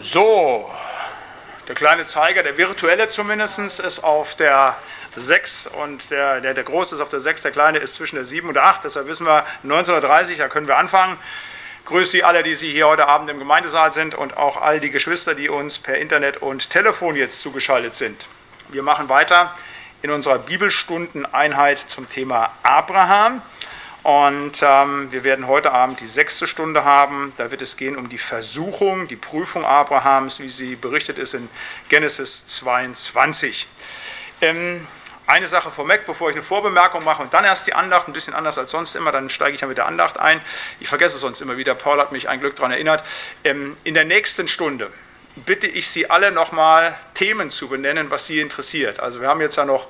So, der kleine Zeiger, der virtuelle zumindest, ist auf der 6 und der, der, der große ist auf der 6, der kleine ist zwischen der 7 und der 8. Deshalb wissen wir 1930, da können wir anfangen. Grüße Sie alle, die Sie hier heute Abend im Gemeindesaal sind und auch all die Geschwister, die uns per Internet und Telefon jetzt zugeschaltet sind. Wir machen weiter in unserer Bibelstundeneinheit zum Thema Abraham. Und ähm, wir werden heute Abend die sechste Stunde haben. Da wird es gehen um die Versuchung, die Prüfung Abrahams, wie sie berichtet ist in Genesis 22. Ähm, eine Sache vorweg, bevor ich eine Vorbemerkung mache und dann erst die Andacht, ein bisschen anders als sonst immer, dann steige ich ja mit der Andacht ein. Ich vergesse es sonst immer wieder, Paul hat mich ein Glück daran erinnert. Ähm, in der nächsten Stunde bitte ich Sie alle nochmal Themen zu benennen, was Sie interessiert. Also wir haben jetzt ja noch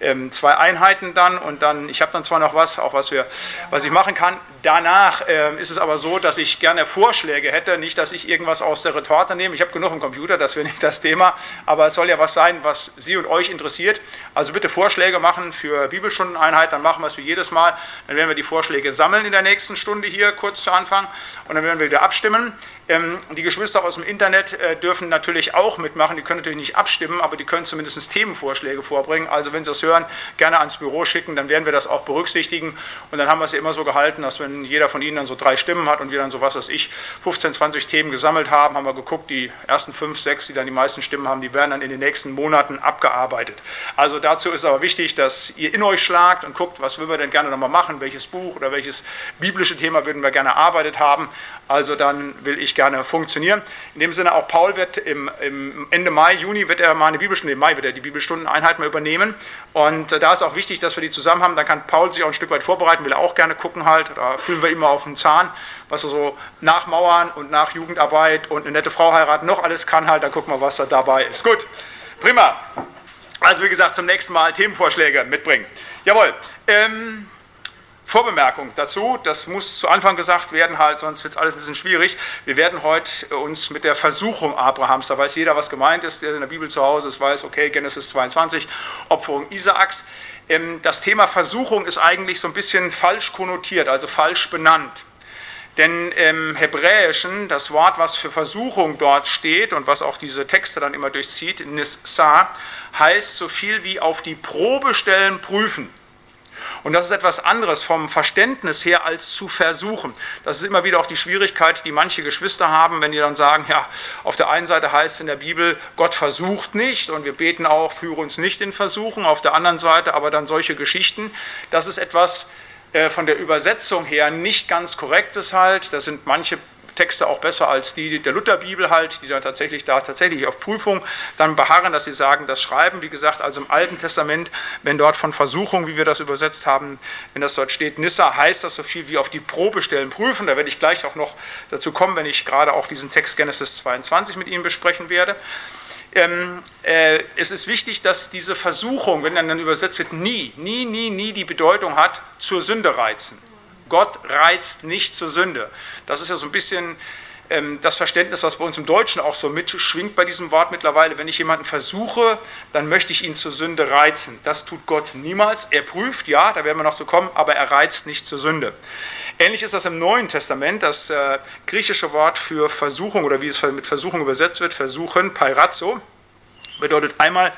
ähm, zwei Einheiten dann und dann, ich habe dann zwar noch was, auch was, wir, was ich machen kann. Danach ähm, ist es aber so, dass ich gerne Vorschläge hätte, nicht, dass ich irgendwas aus der Retorte nehme. Ich habe genug im Computer, das wäre nicht das Thema, aber es soll ja was sein, was Sie und euch interessiert. Also bitte Vorschläge machen für Bibelstundeneinheit, dann machen wir es wie jedes Mal. Dann werden wir die Vorschläge sammeln in der nächsten Stunde hier, kurz zu Anfang, und dann werden wir wieder abstimmen. Ähm, die Geschwister aus dem Internet äh, dürfen natürlich auch mitmachen, die können natürlich nicht abstimmen, aber die können zumindest Themenvorschläge vorbringen. Also wenn Sie das hören, gerne ans Büro schicken, dann werden wir das auch berücksichtigen. Und dann haben wir es ja immer so gehalten, dass wenn jeder von Ihnen dann so drei Stimmen hat und wir dann so was weiß ich, 15, 20 Themen gesammelt haben, haben wir geguckt, die ersten fünf, sechs, die dann die meisten Stimmen haben, die werden dann in den nächsten Monaten abgearbeitet. Also dazu ist aber wichtig, dass ihr in euch schlagt und guckt, was würden wir denn gerne nochmal machen, welches Buch oder welches biblische Thema würden wir gerne erarbeitet haben. Also dann will ich gerne funktionieren. In dem Sinne auch Paul wird im, im Ende Mai, Juni wird er mal eine Bibelstunde, im Mai wird er die Bibelstundeneinheit mal übernehmen. Und äh, da ist auch wichtig, dass wir die zusammen haben. Dann kann Paul sich auch ein Stück weit vorbereiten, will er auch gerne gucken halt. Da fühlen wir immer auf den Zahn, was er so nach Mauern und nach Jugendarbeit und eine nette Frau heiraten noch alles kann halt. Dann gucken wir, was da dabei ist. Gut, prima. Also wie gesagt, zum nächsten Mal Themenvorschläge mitbringen. Jawohl. Ähm, Vorbemerkung dazu, das muss zu Anfang gesagt werden, halt, sonst wird es alles ein bisschen schwierig. Wir werden heute uns mit der Versuchung Abrahams, da weiß jeder, was gemeint ist, der in der Bibel zu Hause ist, weiß, okay, Genesis 22, Opferung Isaaks. Ähm, das Thema Versuchung ist eigentlich so ein bisschen falsch konnotiert, also falsch benannt. Denn im Hebräischen, das Wort, was für Versuchung dort steht und was auch diese Texte dann immer durchzieht, Nissa, heißt so viel wie auf die Probe stellen, prüfen. Und das ist etwas anderes vom Verständnis her als zu versuchen. Das ist immer wieder auch die Schwierigkeit, die manche Geschwister haben, wenn die dann sagen, ja, auf der einen Seite heißt es in der Bibel, Gott versucht nicht und wir beten auch, führe uns nicht in Versuchen, auf der anderen Seite aber dann solche Geschichten. Das ist etwas äh, von der Übersetzung her nicht ganz korrektes halt. Da sind manche Texte auch besser als die der Lutherbibel halt, die dann tatsächlich da tatsächlich auf Prüfung dann beharren, dass sie sagen, das Schreiben, wie gesagt, also im Alten Testament, wenn dort von Versuchung, wie wir das übersetzt haben, wenn das dort steht, Nissa, heißt das so viel wie auf die Probe stellen, prüfen. Da werde ich gleich auch noch dazu kommen, wenn ich gerade auch diesen Text Genesis 22 mit Ihnen besprechen werde. Ähm, äh, es ist wichtig, dass diese Versuchung, wenn dann übersetzt wird, nie, nie, nie, nie die Bedeutung hat, zur Sünde reizen. Gott reizt nicht zur Sünde. Das ist ja so ein bisschen ähm, das Verständnis, was bei uns im Deutschen auch so mitschwingt bei diesem Wort mittlerweile. Wenn ich jemanden versuche, dann möchte ich ihn zur Sünde reizen. Das tut Gott niemals. Er prüft, ja, da werden wir noch zu kommen, aber er reizt nicht zur Sünde. Ähnlich ist das im Neuen Testament. Das äh, griechische Wort für Versuchung oder wie es mit Versuchung übersetzt wird, Versuchen, Pairazzo, bedeutet einmal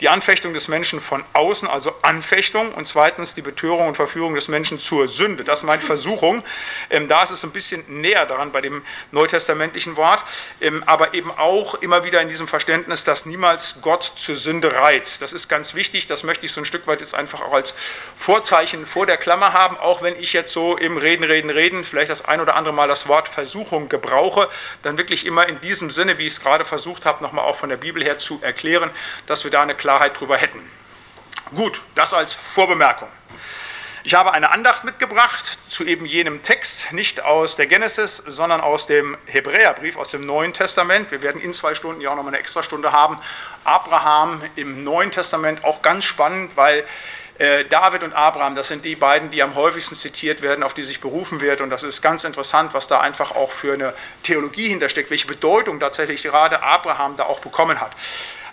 die Anfechtung des Menschen von außen, also Anfechtung, und zweitens die Betörung und Verführung des Menschen zur Sünde. Das meint Versuchung. Ähm, da ist es ein bisschen näher daran bei dem neutestamentlichen Wort, ähm, aber eben auch immer wieder in diesem Verständnis, dass niemals Gott zur Sünde reizt. Das ist ganz wichtig, das möchte ich so ein Stück weit jetzt einfach auch als Vorzeichen vor der Klammer haben, auch wenn ich jetzt so im Reden, Reden, Reden vielleicht das ein oder andere Mal das Wort Versuchung gebrauche, dann wirklich immer in diesem Sinne, wie ich es gerade versucht habe, nochmal auch von der Bibel her zu erklären, dass wir da eine Klarheit drüber hätten. Gut, das als Vorbemerkung. Ich habe eine Andacht mitgebracht zu eben jenem Text, nicht aus der Genesis, sondern aus dem Hebräerbrief, aus dem Neuen Testament. Wir werden in zwei Stunden ja auch noch eine extra Stunde haben. Abraham im Neuen Testament, auch ganz spannend, weil äh, David und Abraham, das sind die beiden, die am häufigsten zitiert werden, auf die sich berufen wird. Und das ist ganz interessant, was da einfach auch für eine Theologie hintersteckt, welche Bedeutung tatsächlich gerade Abraham da auch bekommen hat.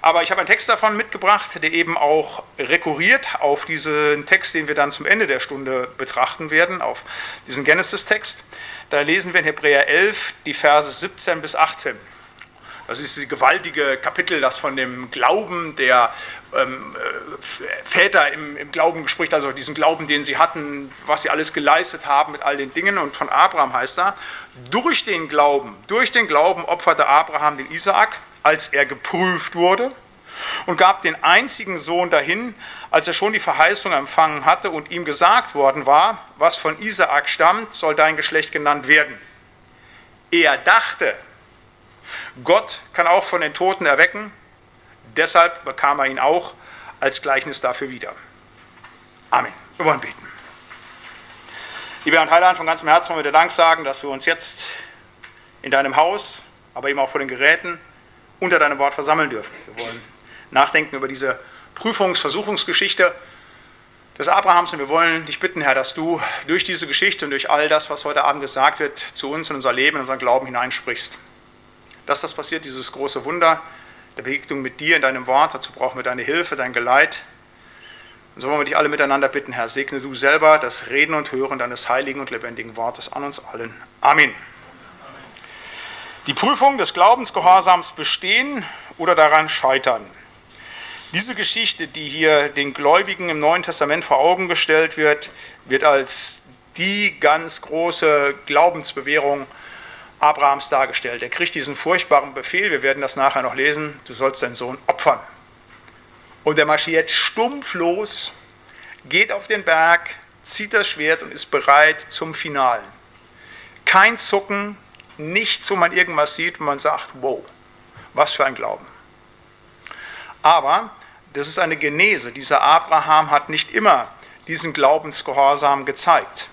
Aber ich habe einen Text davon mitgebracht, der eben auch rekurriert auf diesen Text, den wir dann zum Ende der Stunde betrachten werden, auf diesen Genesis-Text. Da lesen wir in Hebräer 11 die Verse 17 bis 18. Das ist die gewaltige Kapitel, das von dem Glauben der ähm, äh, Väter im, im, Glauben spricht, also diesen Glauben, den sie hatten, was sie alles geleistet haben mit all den Dingen. Und von Abraham heißt da, durch den Glauben, durch den Glauben opferte Abraham den Isaak, als er geprüft wurde und gab den einzigen Sohn dahin, als er schon die Verheißung empfangen hatte und ihm gesagt worden war, was von Isaak stammt, soll dein Geschlecht genannt werden. Er dachte, Gott kann auch von den Toten erwecken, deshalb bekam er ihn auch als Gleichnis dafür wieder. Amen. Wir wollen beten. Lieber Herr Heiland, von ganzem Herzen wollen wir dir Dank sagen, dass wir uns jetzt in deinem Haus, aber eben auch vor den Geräten unter deinem Wort versammeln dürfen. Wir wollen nachdenken über diese Prüfungs-, Versuchungsgeschichte des Abrahams und wir wollen dich bitten, Herr, dass du durch diese Geschichte und durch all das, was heute Abend gesagt wird, zu uns in unser Leben, in unseren Glauben hineinsprichst. Dass das passiert, dieses große Wunder der Begegnung mit dir in deinem Wort, dazu brauchen wir deine Hilfe, dein Geleit. Und so wollen wir dich alle miteinander bitten, Herr, segne du selber das Reden und Hören deines heiligen und lebendigen Wortes an uns allen. Amen. Die Prüfung des Glaubensgehorsams bestehen oder daran scheitern. Diese Geschichte, die hier den Gläubigen im Neuen Testament vor Augen gestellt wird, wird als die ganz große Glaubensbewährung Abrahams dargestellt. Er kriegt diesen furchtbaren Befehl, wir werden das nachher noch lesen, du sollst deinen Sohn opfern. Und er marschiert stumpf los, geht auf den Berg, zieht das Schwert und ist bereit zum Finalen. Kein Zucken, nichts, wo man irgendwas sieht und man sagt, wow, was für ein Glauben. Aber das ist eine Genese. Dieser Abraham hat nicht immer diesen Glaubensgehorsam gezeigt,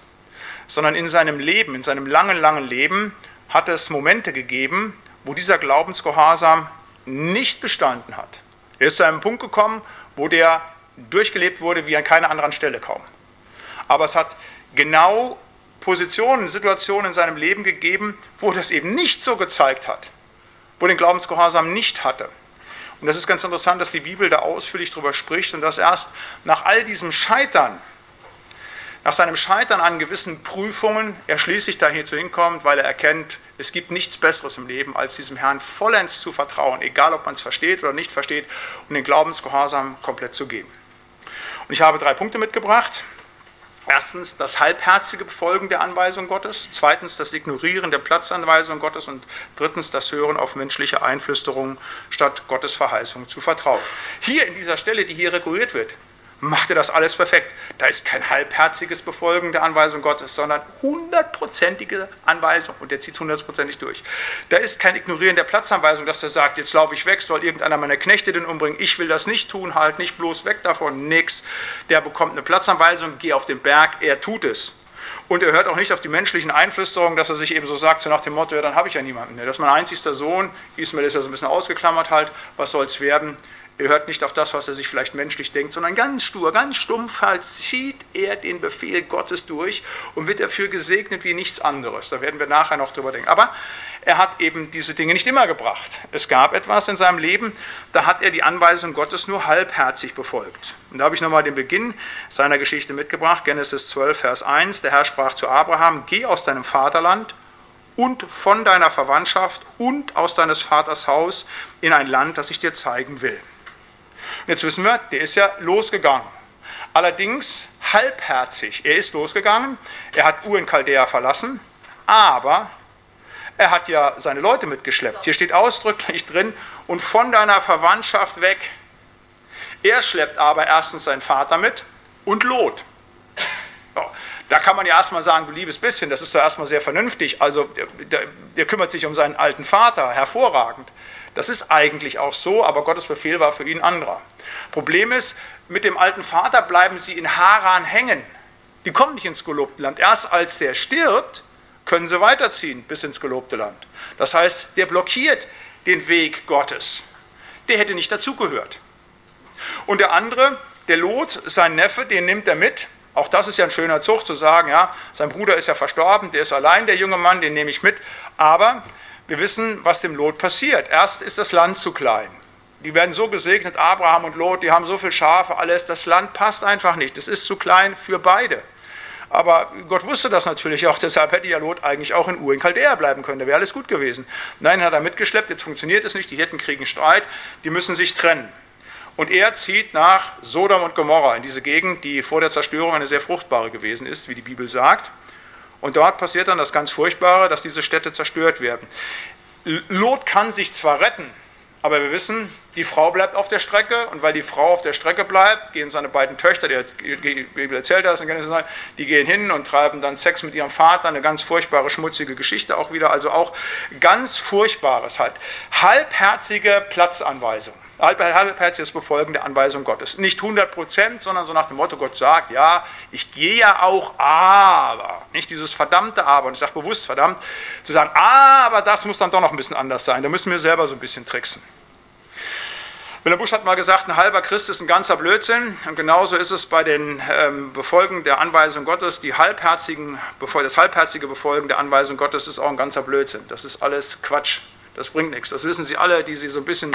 sondern in seinem Leben, in seinem langen, langen Leben hat es Momente gegeben, wo dieser Glaubensgehorsam nicht bestanden hat. Er ist zu einem Punkt gekommen, wo der durchgelebt wurde wie an keiner anderen Stelle kaum. Aber es hat genau Positionen, Situationen in seinem Leben gegeben, wo das eben nicht so gezeigt hat, wo den Glaubensgehorsam nicht hatte. Und das ist ganz interessant, dass die Bibel da ausführlich darüber spricht und dass erst nach all diesem Scheitern, nach seinem Scheitern an gewissen Prüfungen, er schließlich da hierzu hinkommt, weil er erkennt, es gibt nichts Besseres im Leben, als diesem Herrn vollends zu vertrauen, egal ob man es versteht oder nicht versteht, und den Glaubensgehorsam komplett zu geben. Und ich habe drei Punkte mitgebracht. Erstens das halbherzige Befolgen der Anweisung Gottes, zweitens das Ignorieren der Platzanweisung Gottes und drittens das Hören auf menschliche Einflüsterungen statt Gottes Verheißung zu vertrauen. Hier in dieser Stelle, die hier rekurriert wird, macht er das alles perfekt. Da ist kein halbherziges Befolgen der Anweisung Gottes, sondern hundertprozentige Anweisung und der zieht es hundertprozentig durch. Da ist kein Ignorieren der Platzanweisung, dass er sagt, jetzt laufe ich weg, soll irgendeiner meiner Knechte den umbringen, ich will das nicht tun, halt nicht bloß weg davon, nix. Der bekommt eine Platzanweisung, geh auf den Berg, er tut es. Und er hört auch nicht auf die menschlichen Einflüsterungen, dass er sich eben so sagt, so nach dem Motto, ja, dann habe ich ja niemanden. Das ist mein einzigster Sohn, Ismael ist ja so ein bisschen ausgeklammert halt, was soll es werden? Er hört nicht auf das, was er sich vielleicht menschlich denkt, sondern ganz stur, ganz stumpf halt zieht er den Befehl Gottes durch und wird dafür gesegnet wie nichts anderes. Da werden wir nachher noch drüber denken. Aber er hat eben diese Dinge nicht immer gebracht. Es gab etwas in seinem Leben, da hat er die Anweisung Gottes nur halbherzig befolgt. Und da habe ich nochmal den Beginn seiner Geschichte mitgebracht, Genesis 12, Vers 1. Der Herr sprach zu Abraham, geh aus deinem Vaterland und von deiner Verwandtschaft und aus deines Vaters Haus in ein Land, das ich dir zeigen will. Und jetzt wissen wir, der ist ja losgegangen. Allerdings halbherzig. Er ist losgegangen, er hat Ur in Chaldea verlassen, aber er hat ja seine Leute mitgeschleppt. Hier steht ausdrücklich drin, und von deiner Verwandtschaft weg. Er schleppt aber erstens seinen Vater mit und Lot. Da kann man ja erstmal sagen, du liebes bisschen, das ist ja erstmal sehr vernünftig. Also der, der, der kümmert sich um seinen alten Vater, hervorragend. Das ist eigentlich auch so, aber Gottes Befehl war für ihn anderer. Problem ist, mit dem alten Vater bleiben sie in Haran hängen. Die kommen nicht ins gelobte Land. Erst als der stirbt, können sie weiterziehen bis ins gelobte Land. Das heißt, der blockiert den Weg Gottes. Der hätte nicht dazugehört. Und der andere, der Lot, sein Neffe, den nimmt er mit. Auch das ist ja ein schöner Zug zu sagen, ja, sein Bruder ist ja verstorben, der ist allein, der junge Mann, den nehme ich mit. Aber wir wissen, was dem Lot passiert. Erst ist das Land zu klein. Die werden so gesegnet, Abraham und Lot, die haben so viel Schafe, alles. Das Land passt einfach nicht. Es ist zu klein für beide. Aber Gott wusste das natürlich auch, deshalb hätte ja Lot eigentlich auch in Ur in Chaldea bleiben können, da wäre alles gut gewesen. Nein, hat er mitgeschleppt, jetzt funktioniert es nicht, die Hirten kriegen Streit, die müssen sich trennen. Und er zieht nach Sodom und Gomorra in diese Gegend, die vor der Zerstörung eine sehr fruchtbare gewesen ist, wie die Bibel sagt. Und dort passiert dann das ganz Furchtbare, dass diese Städte zerstört werden. Lot kann sich zwar retten, aber wir wissen, die Frau bleibt auf der Strecke und weil die Frau auf der Strecke bleibt, gehen seine beiden Töchter, die Bibel erzählt das, die gehen hin und treiben dann Sex mit ihrem Vater, eine ganz furchtbare, schmutzige Geschichte auch wieder, also auch ganz Furchtbares halt. Halbherzige Platzanweisung halbherziges Befolgen der Anweisung Gottes. Nicht 100 Prozent, sondern so nach dem Motto, Gott sagt, ja, ich gehe ja auch, aber, nicht dieses verdammte Aber, und ich sage bewusst verdammt, zu sagen, aber das muss dann doch noch ein bisschen anders sein, da müssen wir selber so ein bisschen tricksen. Wilhelm Busch hat mal gesagt, ein halber Christ ist ein ganzer Blödsinn. Und genauso ist es bei den ähm, Befolgen der Anweisung Gottes. Die halbherzigen, das halbherzige Befolgen der Anweisung Gottes ist auch ein ganzer Blödsinn. Das ist alles Quatsch. Das bringt nichts. Das wissen Sie alle, die Sie so ein bisschen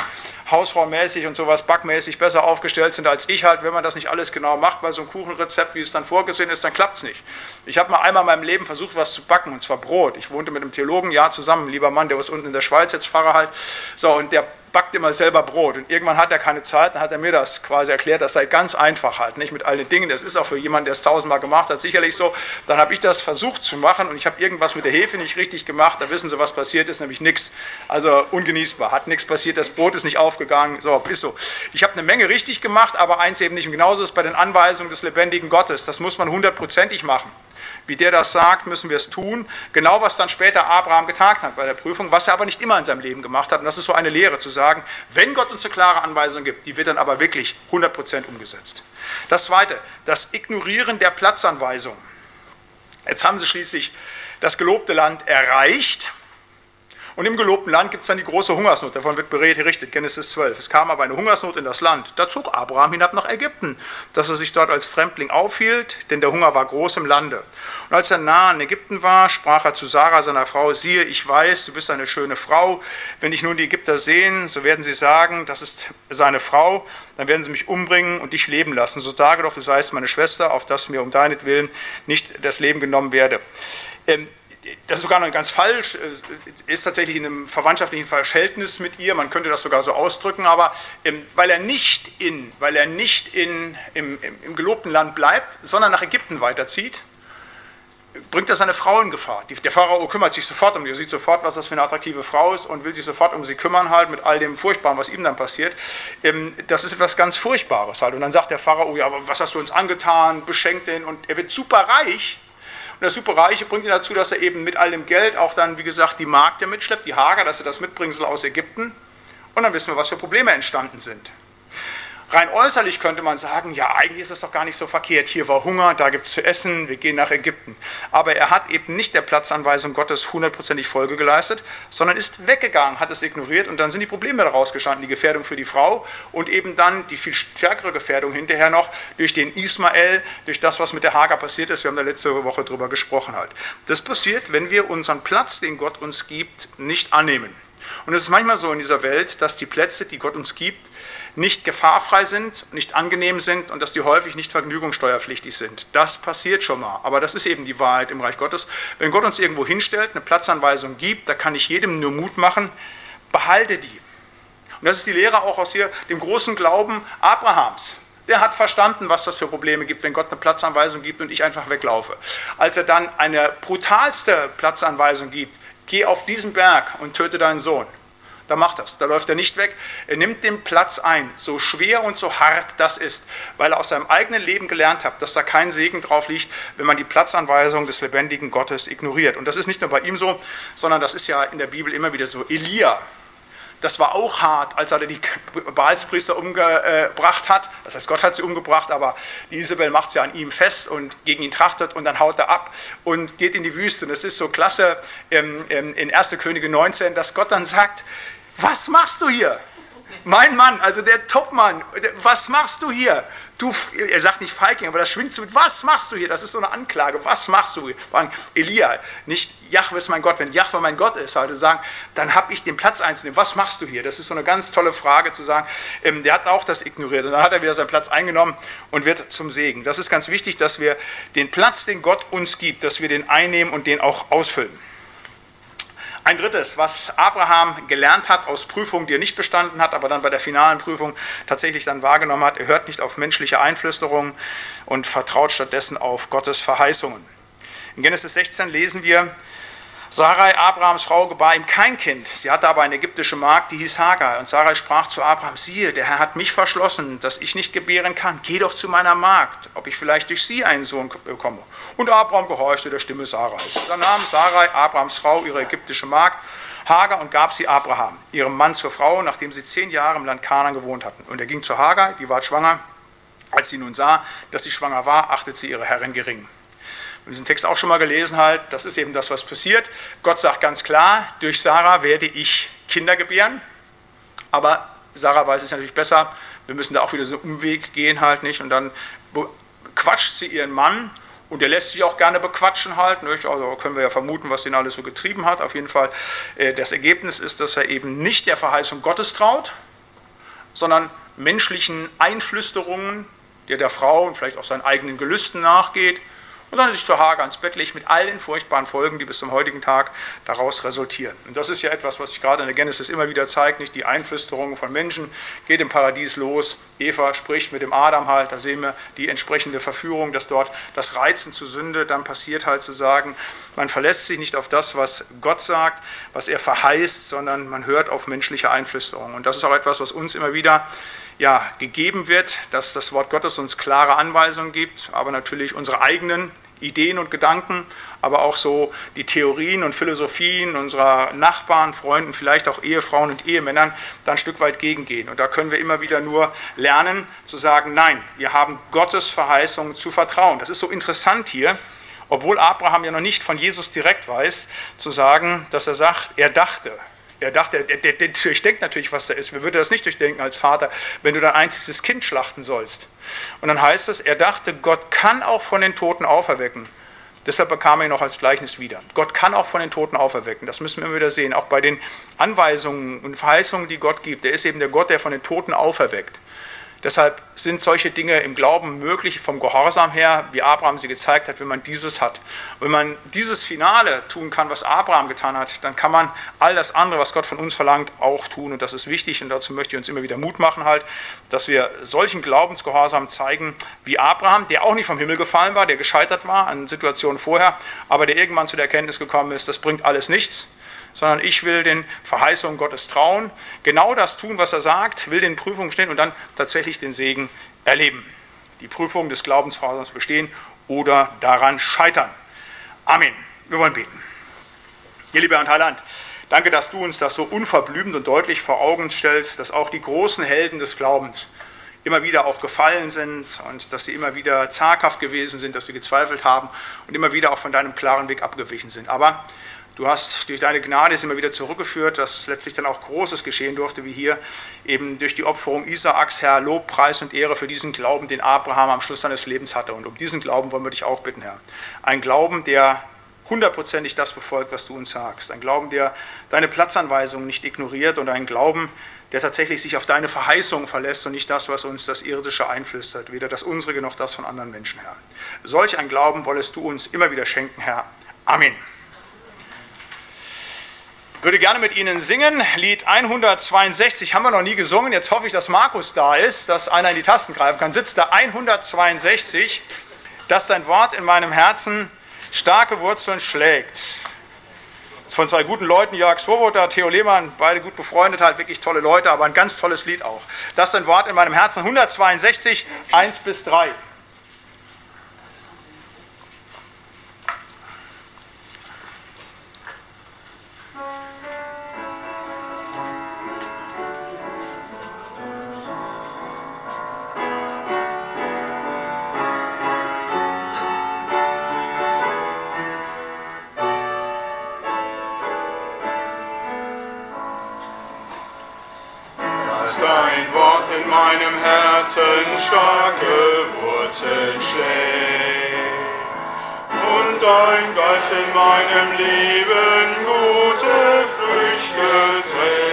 hausfraumäßig und sowas backmäßig besser aufgestellt sind als ich halt. Wenn man das nicht alles genau macht bei so einem Kuchenrezept, wie es dann vorgesehen ist, dann klappt es nicht. Ich habe mal einmal in meinem Leben versucht, was zu backen, und zwar Brot. Ich wohnte mit einem Theologen Jahr zusammen, lieber Mann, der was unten in der Schweiz jetzt Pfarrer halt. So, und der backt immer selber Brot. Und irgendwann hat er keine Zeit, dann hat er mir das quasi erklärt, das sei ganz einfach halt, nicht mit all den Dingen. Das ist auch für jemanden, der es tausendmal gemacht hat, sicherlich so. Dann habe ich das versucht zu machen und ich habe irgendwas mit der Hefe nicht richtig gemacht. Da wissen Sie, was passiert ist, nämlich nichts. Also ungenießbar, hat nichts passiert, das Brot ist nicht aufgegangen. So, ist so. Ich habe eine Menge richtig gemacht, aber eins eben nicht. Und genauso ist bei den Anweisungen des lebendigen Gottes. Das muss man hundertprozentig machen wie der das sagt, müssen wir es tun. Genau was dann später Abraham getan hat bei der Prüfung, was er aber nicht immer in seinem Leben gemacht hat. Und das ist so eine Lehre zu sagen, wenn Gott uns eine klare Anweisung gibt, die wird dann aber wirklich 100% umgesetzt. Das Zweite, das Ignorieren der Platzanweisung. Jetzt haben sie schließlich das gelobte Land erreicht und im gelobten Land gibt es dann die große Hungersnot, davon wird berichtet, Genesis 12. Es kam aber eine Hungersnot in das Land. Da zog Abraham hinab nach Ägypten, dass er sich dort als Fremdling aufhielt, denn der Hunger war groß im Lande. Und als er nah in Ägypten war, sprach er zu Sarah, seiner Frau, siehe, ich weiß, du bist eine schöne Frau. Wenn dich nun die Ägypter sehen, so werden sie sagen, das ist seine Frau, dann werden sie mich umbringen und dich leben lassen. So sage doch, du seist meine Schwester, auf dass mir um deinetwillen nicht das Leben genommen werde. Ähm, das ist sogar noch ganz falsch, ist tatsächlich in einem verwandtschaftlichen Verhältnis mit ihr, man könnte das sogar so ausdrücken, aber ähm, weil er nicht, in, weil er nicht in, im, im, gelobten Land bleibt, sondern nach Ägypten weiterzieht, bringt er seine Frau in Gefahr. Der Pharao kümmert sich sofort um die, sieht sofort, was das für eine attraktive Frau ist und will sich sofort um sie kümmern, halt mit all dem Furchtbaren, was ihm dann passiert. Ähm, das ist etwas ganz Furchtbares halt. Und dann sagt der Pharao, ja, aber was hast du uns angetan, beschenkt den und er wird super reich der Superreiche bringt ihn dazu, dass er eben mit all dem Geld auch dann, wie gesagt, die Magd mitschleppt, die Hager, dass er das Mitbringsel aus Ägypten. Und dann wissen wir, was für Probleme entstanden sind. Rein äußerlich könnte man sagen, ja, eigentlich ist das doch gar nicht so verkehrt. Hier war Hunger, da gibt es zu essen, wir gehen nach Ägypten. Aber er hat eben nicht der Platzanweisung Gottes hundertprozentig Folge geleistet, sondern ist weggegangen, hat es ignoriert und dann sind die Probleme daraus gestanden. Die Gefährdung für die Frau und eben dann die viel stärkere Gefährdung hinterher noch durch den Ismael, durch das, was mit der Hager passiert ist. Wir haben da letzte Woche drüber gesprochen halt. Das passiert, wenn wir unseren Platz, den Gott uns gibt, nicht annehmen. Und es ist manchmal so in dieser Welt, dass die Plätze, die Gott uns gibt, nicht gefahrfrei sind, nicht angenehm sind und dass die häufig nicht vergnügungssteuerpflichtig sind. Das passiert schon mal, aber das ist eben die Wahrheit im Reich Gottes. Wenn Gott uns irgendwo hinstellt, eine Platzanweisung gibt, da kann ich jedem nur Mut machen, behalte die. Und das ist die Lehre auch aus hier dem großen Glauben Abrahams. Der hat verstanden, was das für Probleme gibt, wenn Gott eine Platzanweisung gibt und ich einfach weglaufe. Als er dann eine brutalste Platzanweisung gibt, geh auf diesen Berg und töte deinen Sohn da macht das. Da läuft er nicht weg. Er nimmt den Platz ein, so schwer und so hart das ist, weil er aus seinem eigenen Leben gelernt hat, dass da kein Segen drauf liegt, wenn man die Platzanweisung des lebendigen Gottes ignoriert. Und das ist nicht nur bei ihm so, sondern das ist ja in der Bibel immer wieder so. Elia, das war auch hart, als er die Baalspriester umgebracht hat. Das heißt, Gott hat sie umgebracht, aber die Isabel macht sie an ihm fest und gegen ihn trachtet und dann haut er ab und geht in die Wüste. Und das ist so klasse in 1. Könige 19, dass Gott dann sagt, was machst du hier? Mein Mann, also der Topmann, was machst du hier? Du, er sagt nicht Feigling, aber das schwingt so mit, was machst du hier? Das ist so eine Anklage, was machst du hier? Elia, nicht Jahwe ist mein Gott, wenn Jahwe mein Gott ist, halt sagen, dann habe ich den Platz einzunehmen, was machst du hier? Das ist so eine ganz tolle Frage zu sagen, ähm, der hat auch das ignoriert und dann hat er wieder seinen Platz eingenommen und wird zum Segen. Das ist ganz wichtig, dass wir den Platz, den Gott uns gibt, dass wir den einnehmen und den auch ausfüllen. Ein drittes, was Abraham gelernt hat aus Prüfungen, die er nicht bestanden hat, aber dann bei der finalen Prüfung tatsächlich dann wahrgenommen hat, er hört nicht auf menschliche Einflüsterungen und vertraut stattdessen auf Gottes Verheißungen. In Genesis 16 lesen wir, Sarai, Abrahams Frau, gebar ihm kein Kind. Sie hatte aber eine ägyptische Magd, die hieß Hagar. Und Sarai sprach zu Abraham, siehe, der Herr hat mich verschlossen, dass ich nicht gebären kann. Geh doch zu meiner Magd, ob ich vielleicht durch sie einen Sohn bekomme. Und Abraham gehorchte der Stimme Sarais. Dann nahm Sarai, Abrahams Frau, ihre ägyptische Magd, Hagar und gab sie Abraham, ihrem Mann zur Frau, nachdem sie zehn Jahre im Land Kanaan gewohnt hatten. Und er ging zu Hagar, die war schwanger. Als sie nun sah, dass sie schwanger war, achtete sie ihre Herrin gering diesen Text auch schon mal gelesen halt, das ist eben das, was passiert. Gott sagt ganz klar, durch Sarah werde ich Kinder gebären, aber Sarah weiß es natürlich besser, wir müssen da auch wieder so einen Umweg gehen halt nicht und dann quatscht sie ihren Mann und der lässt sich auch gerne bequatschen halt, nicht? also können wir ja vermuten, was den alles so getrieben hat. Auf jeden Fall, äh, das Ergebnis ist, dass er eben nicht der Verheißung Gottes traut, sondern menschlichen Einflüsterungen, der der Frau und vielleicht auch seinen eigenen Gelüsten nachgeht und dann sich zu Hager ans Bett legt mit all den furchtbaren Folgen, die bis zum heutigen Tag daraus resultieren. Und das ist ja etwas, was sich gerade in der Genesis immer wieder zeigt, nicht die Einflüsterung von Menschen geht im Paradies los. Eva spricht mit dem Adam halt, da sehen wir die entsprechende Verführung, dass dort das Reizen zu Sünde dann passiert halt zu sagen, man verlässt sich nicht auf das, was Gott sagt, was er verheißt, sondern man hört auf menschliche Einflüsterung. Und das ist auch etwas, was uns immer wieder ja, gegeben wird, dass das Wort Gottes uns klare Anweisungen gibt, aber natürlich unsere eigenen Ideen und Gedanken, aber auch so die Theorien und Philosophien unserer Nachbarn, Freunden, vielleicht auch Ehefrauen und Ehemännern dann ein Stück weit gegengehen. Und da können wir immer wieder nur lernen zu sagen, nein, wir haben Gottes Verheißung zu vertrauen. Das ist so interessant hier, obwohl Abraham ja noch nicht von Jesus direkt weiß, zu sagen, dass er sagt, er dachte, er dachte, der, der, der durchdenkt natürlich, was da ist. Wer würde das nicht durchdenken als Vater, wenn du dein einziges Kind schlachten sollst? Und dann heißt es, er dachte, Gott kann auch von den Toten auferwecken. Deshalb bekam er ihn noch als Gleichnis wieder. Gott kann auch von den Toten auferwecken. Das müssen wir immer wieder sehen. Auch bei den Anweisungen und Verheißungen, die Gott gibt. Er ist eben der Gott, der von den Toten auferweckt. Deshalb sind solche Dinge im Glauben möglich, vom Gehorsam her, wie Abraham sie gezeigt hat, wenn man dieses hat. wenn man dieses Finale tun kann, was Abraham getan hat, dann kann man all das andere, was Gott von uns verlangt, auch tun. Und das ist wichtig und dazu möchte ich uns immer wieder Mut machen, halt, dass wir solchen Glaubensgehorsam zeigen wie Abraham, der auch nicht vom Himmel gefallen war, der gescheitert war an Situationen vorher, aber der irgendwann zu der Erkenntnis gekommen ist, das bringt alles nichts sondern ich will den Verheißungen Gottes trauen, genau das tun, was er sagt, will den Prüfungen stehen und dann tatsächlich den Segen erleben. Die Prüfung des Glaubensgehorsams bestehen oder daran scheitern. Amen. Wir wollen beten. Ihr lieber und Heiland, danke, dass du uns das so unverblümt und deutlich vor Augen stellst, dass auch die großen Helden des Glaubens immer wieder auch gefallen sind und dass sie immer wieder zaghaft gewesen sind, dass sie gezweifelt haben und immer wieder auch von deinem klaren Weg abgewichen sind. Aber Du hast durch deine Gnade es immer wieder zurückgeführt, dass letztlich dann auch Großes geschehen durfte, wie hier eben durch die Opferung Isaaks, Herr, Lob, Preis und Ehre für diesen Glauben, den Abraham am Schluss seines Lebens hatte. Und um diesen Glauben wollen wir dich auch bitten, Herr. Ein Glauben, der hundertprozentig das befolgt, was du uns sagst. Ein Glauben, der deine Platzanweisungen nicht ignoriert und ein Glauben, der tatsächlich sich auf deine Verheißungen verlässt und nicht das, was uns das Irdische einflüstert, weder das unsere noch das von anderen Menschen, Herr. Solch ein Glauben wollest du uns immer wieder schenken, Herr. Amen würde gerne mit Ihnen singen. Lied 162 haben wir noch nie gesungen. Jetzt hoffe ich, dass Markus da ist, dass einer in die Tasten greifen kann. Sitzt da 162, dass dein Wort in meinem Herzen starke Wurzeln schlägt. Von zwei guten Leuten, Jörg Swoboda, Theo Lehmann, beide gut befreundet, halt wirklich tolle Leute, aber ein ganz tolles Lied auch. Das ist dein Wort in meinem Herzen 162, 1 bis 3. meinem Herzen starke Wurzeln schlägt und dein Geist in meinem Leben gute Früchte trägt.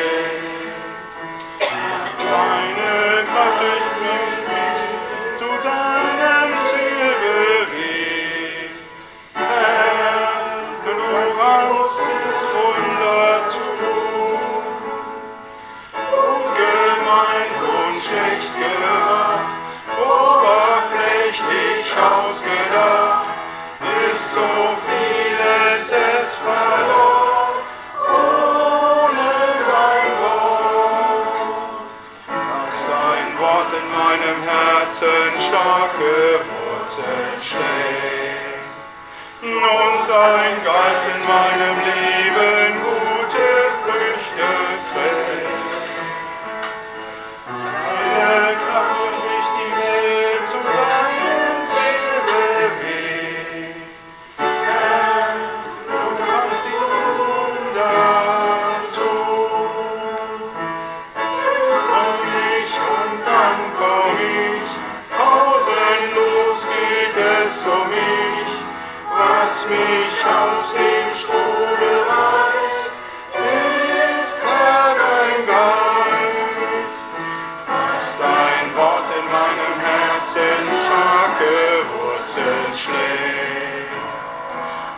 Oberflächlich ausgedacht, ist so vieles es verloren, ohne dein Wort. Dass dein Wort in meinem Herzen starke Wurzeln schlägt und dein Geist in meinem Leben gute Wurzeln schlägt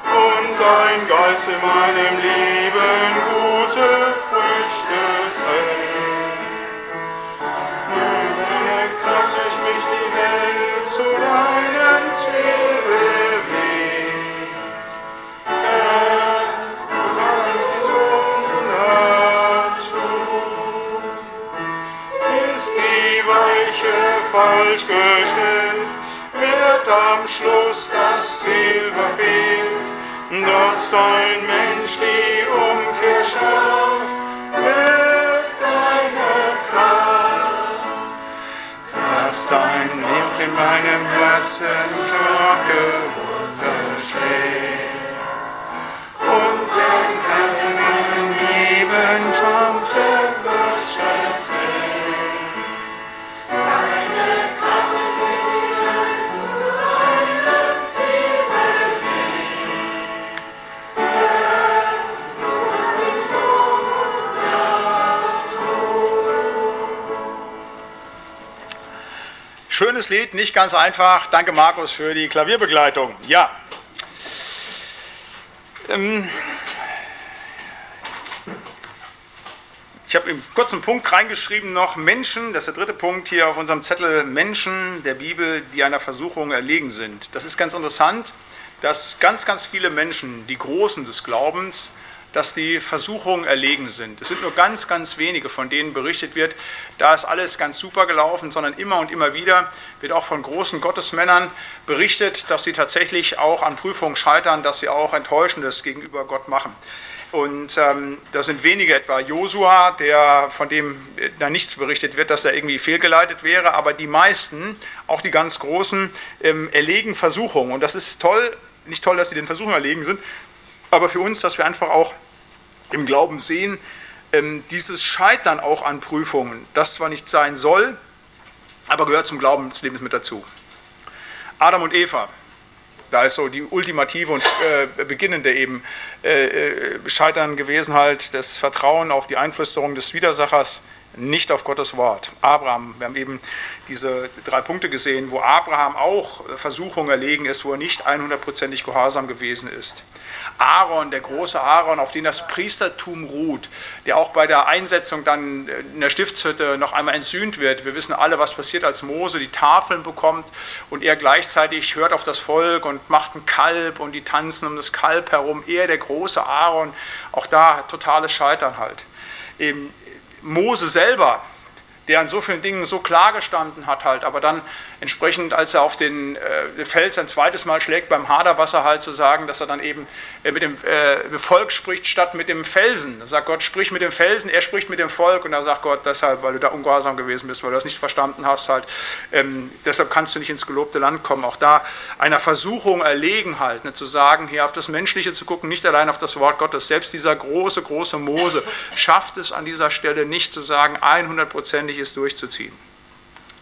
und dein Geist in meinem Leben gute Früchte trägt. Nimm deine Kraft durch mich die Welt zu deinem Ziel bewegt. Herr, du kannst tun. Ist die Weiche falsch gestellt, wird am Schluss das Ziel verfehlt, dass ein Mensch die Umkehr schafft, wird deine Kraft. Dass dein Leben in meinem Herzen Wurzeln schlägt und in meinem Leben sanfte Schönes Lied, nicht ganz einfach. Danke Markus für die Klavierbegleitung. Ja. Ähm, Ich habe im kurzen Punkt reingeschrieben noch Menschen, das ist der dritte Punkt hier auf unserem Zettel, Menschen der Bibel, die einer Versuchung erlegen sind. Das ist ganz interessant, dass ganz, ganz viele Menschen, die Großen des Glaubens, dass die Versuchungen erlegen sind. Es sind nur ganz, ganz wenige, von denen berichtet wird, da ist alles ganz super gelaufen, sondern immer und immer wieder wird auch von großen Gottesmännern berichtet, dass sie tatsächlich auch an Prüfungen scheitern, dass sie auch Enttäuschendes gegenüber Gott machen. Und ähm, das sind wenige, etwa Josua, von dem äh, da nichts berichtet wird, dass er irgendwie fehlgeleitet wäre, aber die meisten, auch die ganz Großen, ähm, erlegen Versuchungen. Und das ist toll, nicht toll, dass sie den Versuchungen erlegen sind, aber für uns, dass wir einfach auch im Glauben sehen, ähm, dieses Scheitern auch an Prüfungen, das zwar nicht sein soll, aber gehört zum Glaubensleben mit dazu. Adam und Eva, da ist so die ultimative und äh, beginnende eben äh, äh, Scheitern gewesen halt das Vertrauen auf die Einflüsterung des Widersachers, nicht auf Gottes Wort. Abraham, wir haben eben diese drei Punkte gesehen, wo Abraham auch Versuchung erlegen ist, wo er nicht 100%ig gehorsam gewesen ist. Aaron, der große Aaron, auf den das Priestertum ruht, der auch bei der Einsetzung dann in der Stiftshütte noch einmal entsühnt wird. Wir wissen alle, was passiert, als Mose die Tafeln bekommt und er gleichzeitig hört auf das Volk und macht ein Kalb und die tanzen um das Kalb herum. Er, der große Aaron, auch da totales Scheitern halt. Eben Mose selber, der an so vielen Dingen so klar gestanden hat halt, aber dann entsprechend, als er auf den äh, Fels ein zweites Mal schlägt beim Haderwasser halt zu sagen, dass er dann eben äh, mit dem äh, Volk spricht statt mit dem Felsen. Da sagt Gott, sprich mit dem Felsen, er spricht mit dem Volk und da sagt Gott deshalb, weil du da ungehorsam gewesen bist, weil du das nicht verstanden hast halt, ähm, deshalb kannst du nicht ins gelobte Land kommen. Auch da einer Versuchung erlegen halt, ne, zu sagen, hier auf das Menschliche zu gucken, nicht allein auf das Wort Gottes. Selbst dieser große, große Mose schafft es an dieser Stelle nicht zu sagen, 100% notwendig ist, durchzuziehen.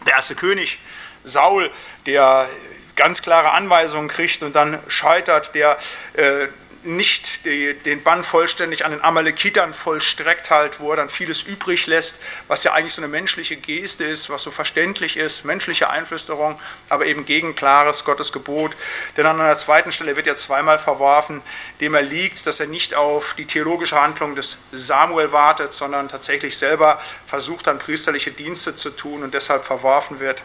Der erste König, Saul, der ganz klare Anweisungen kriegt und dann scheitert, der äh, nicht die, den Bann vollständig an den Amalekitern vollstreckt halt, wo er dann vieles übrig lässt, was ja eigentlich so eine menschliche Geste ist, was so verständlich ist, menschliche Einflüsterung, aber eben gegen klares Gottes Gebot. Denn an einer zweiten Stelle wird ja zweimal verworfen, dem er liegt, dass er nicht auf die theologische Handlung des Samuel wartet, sondern tatsächlich selber versucht, dann priesterliche Dienste zu tun und deshalb verworfen wird.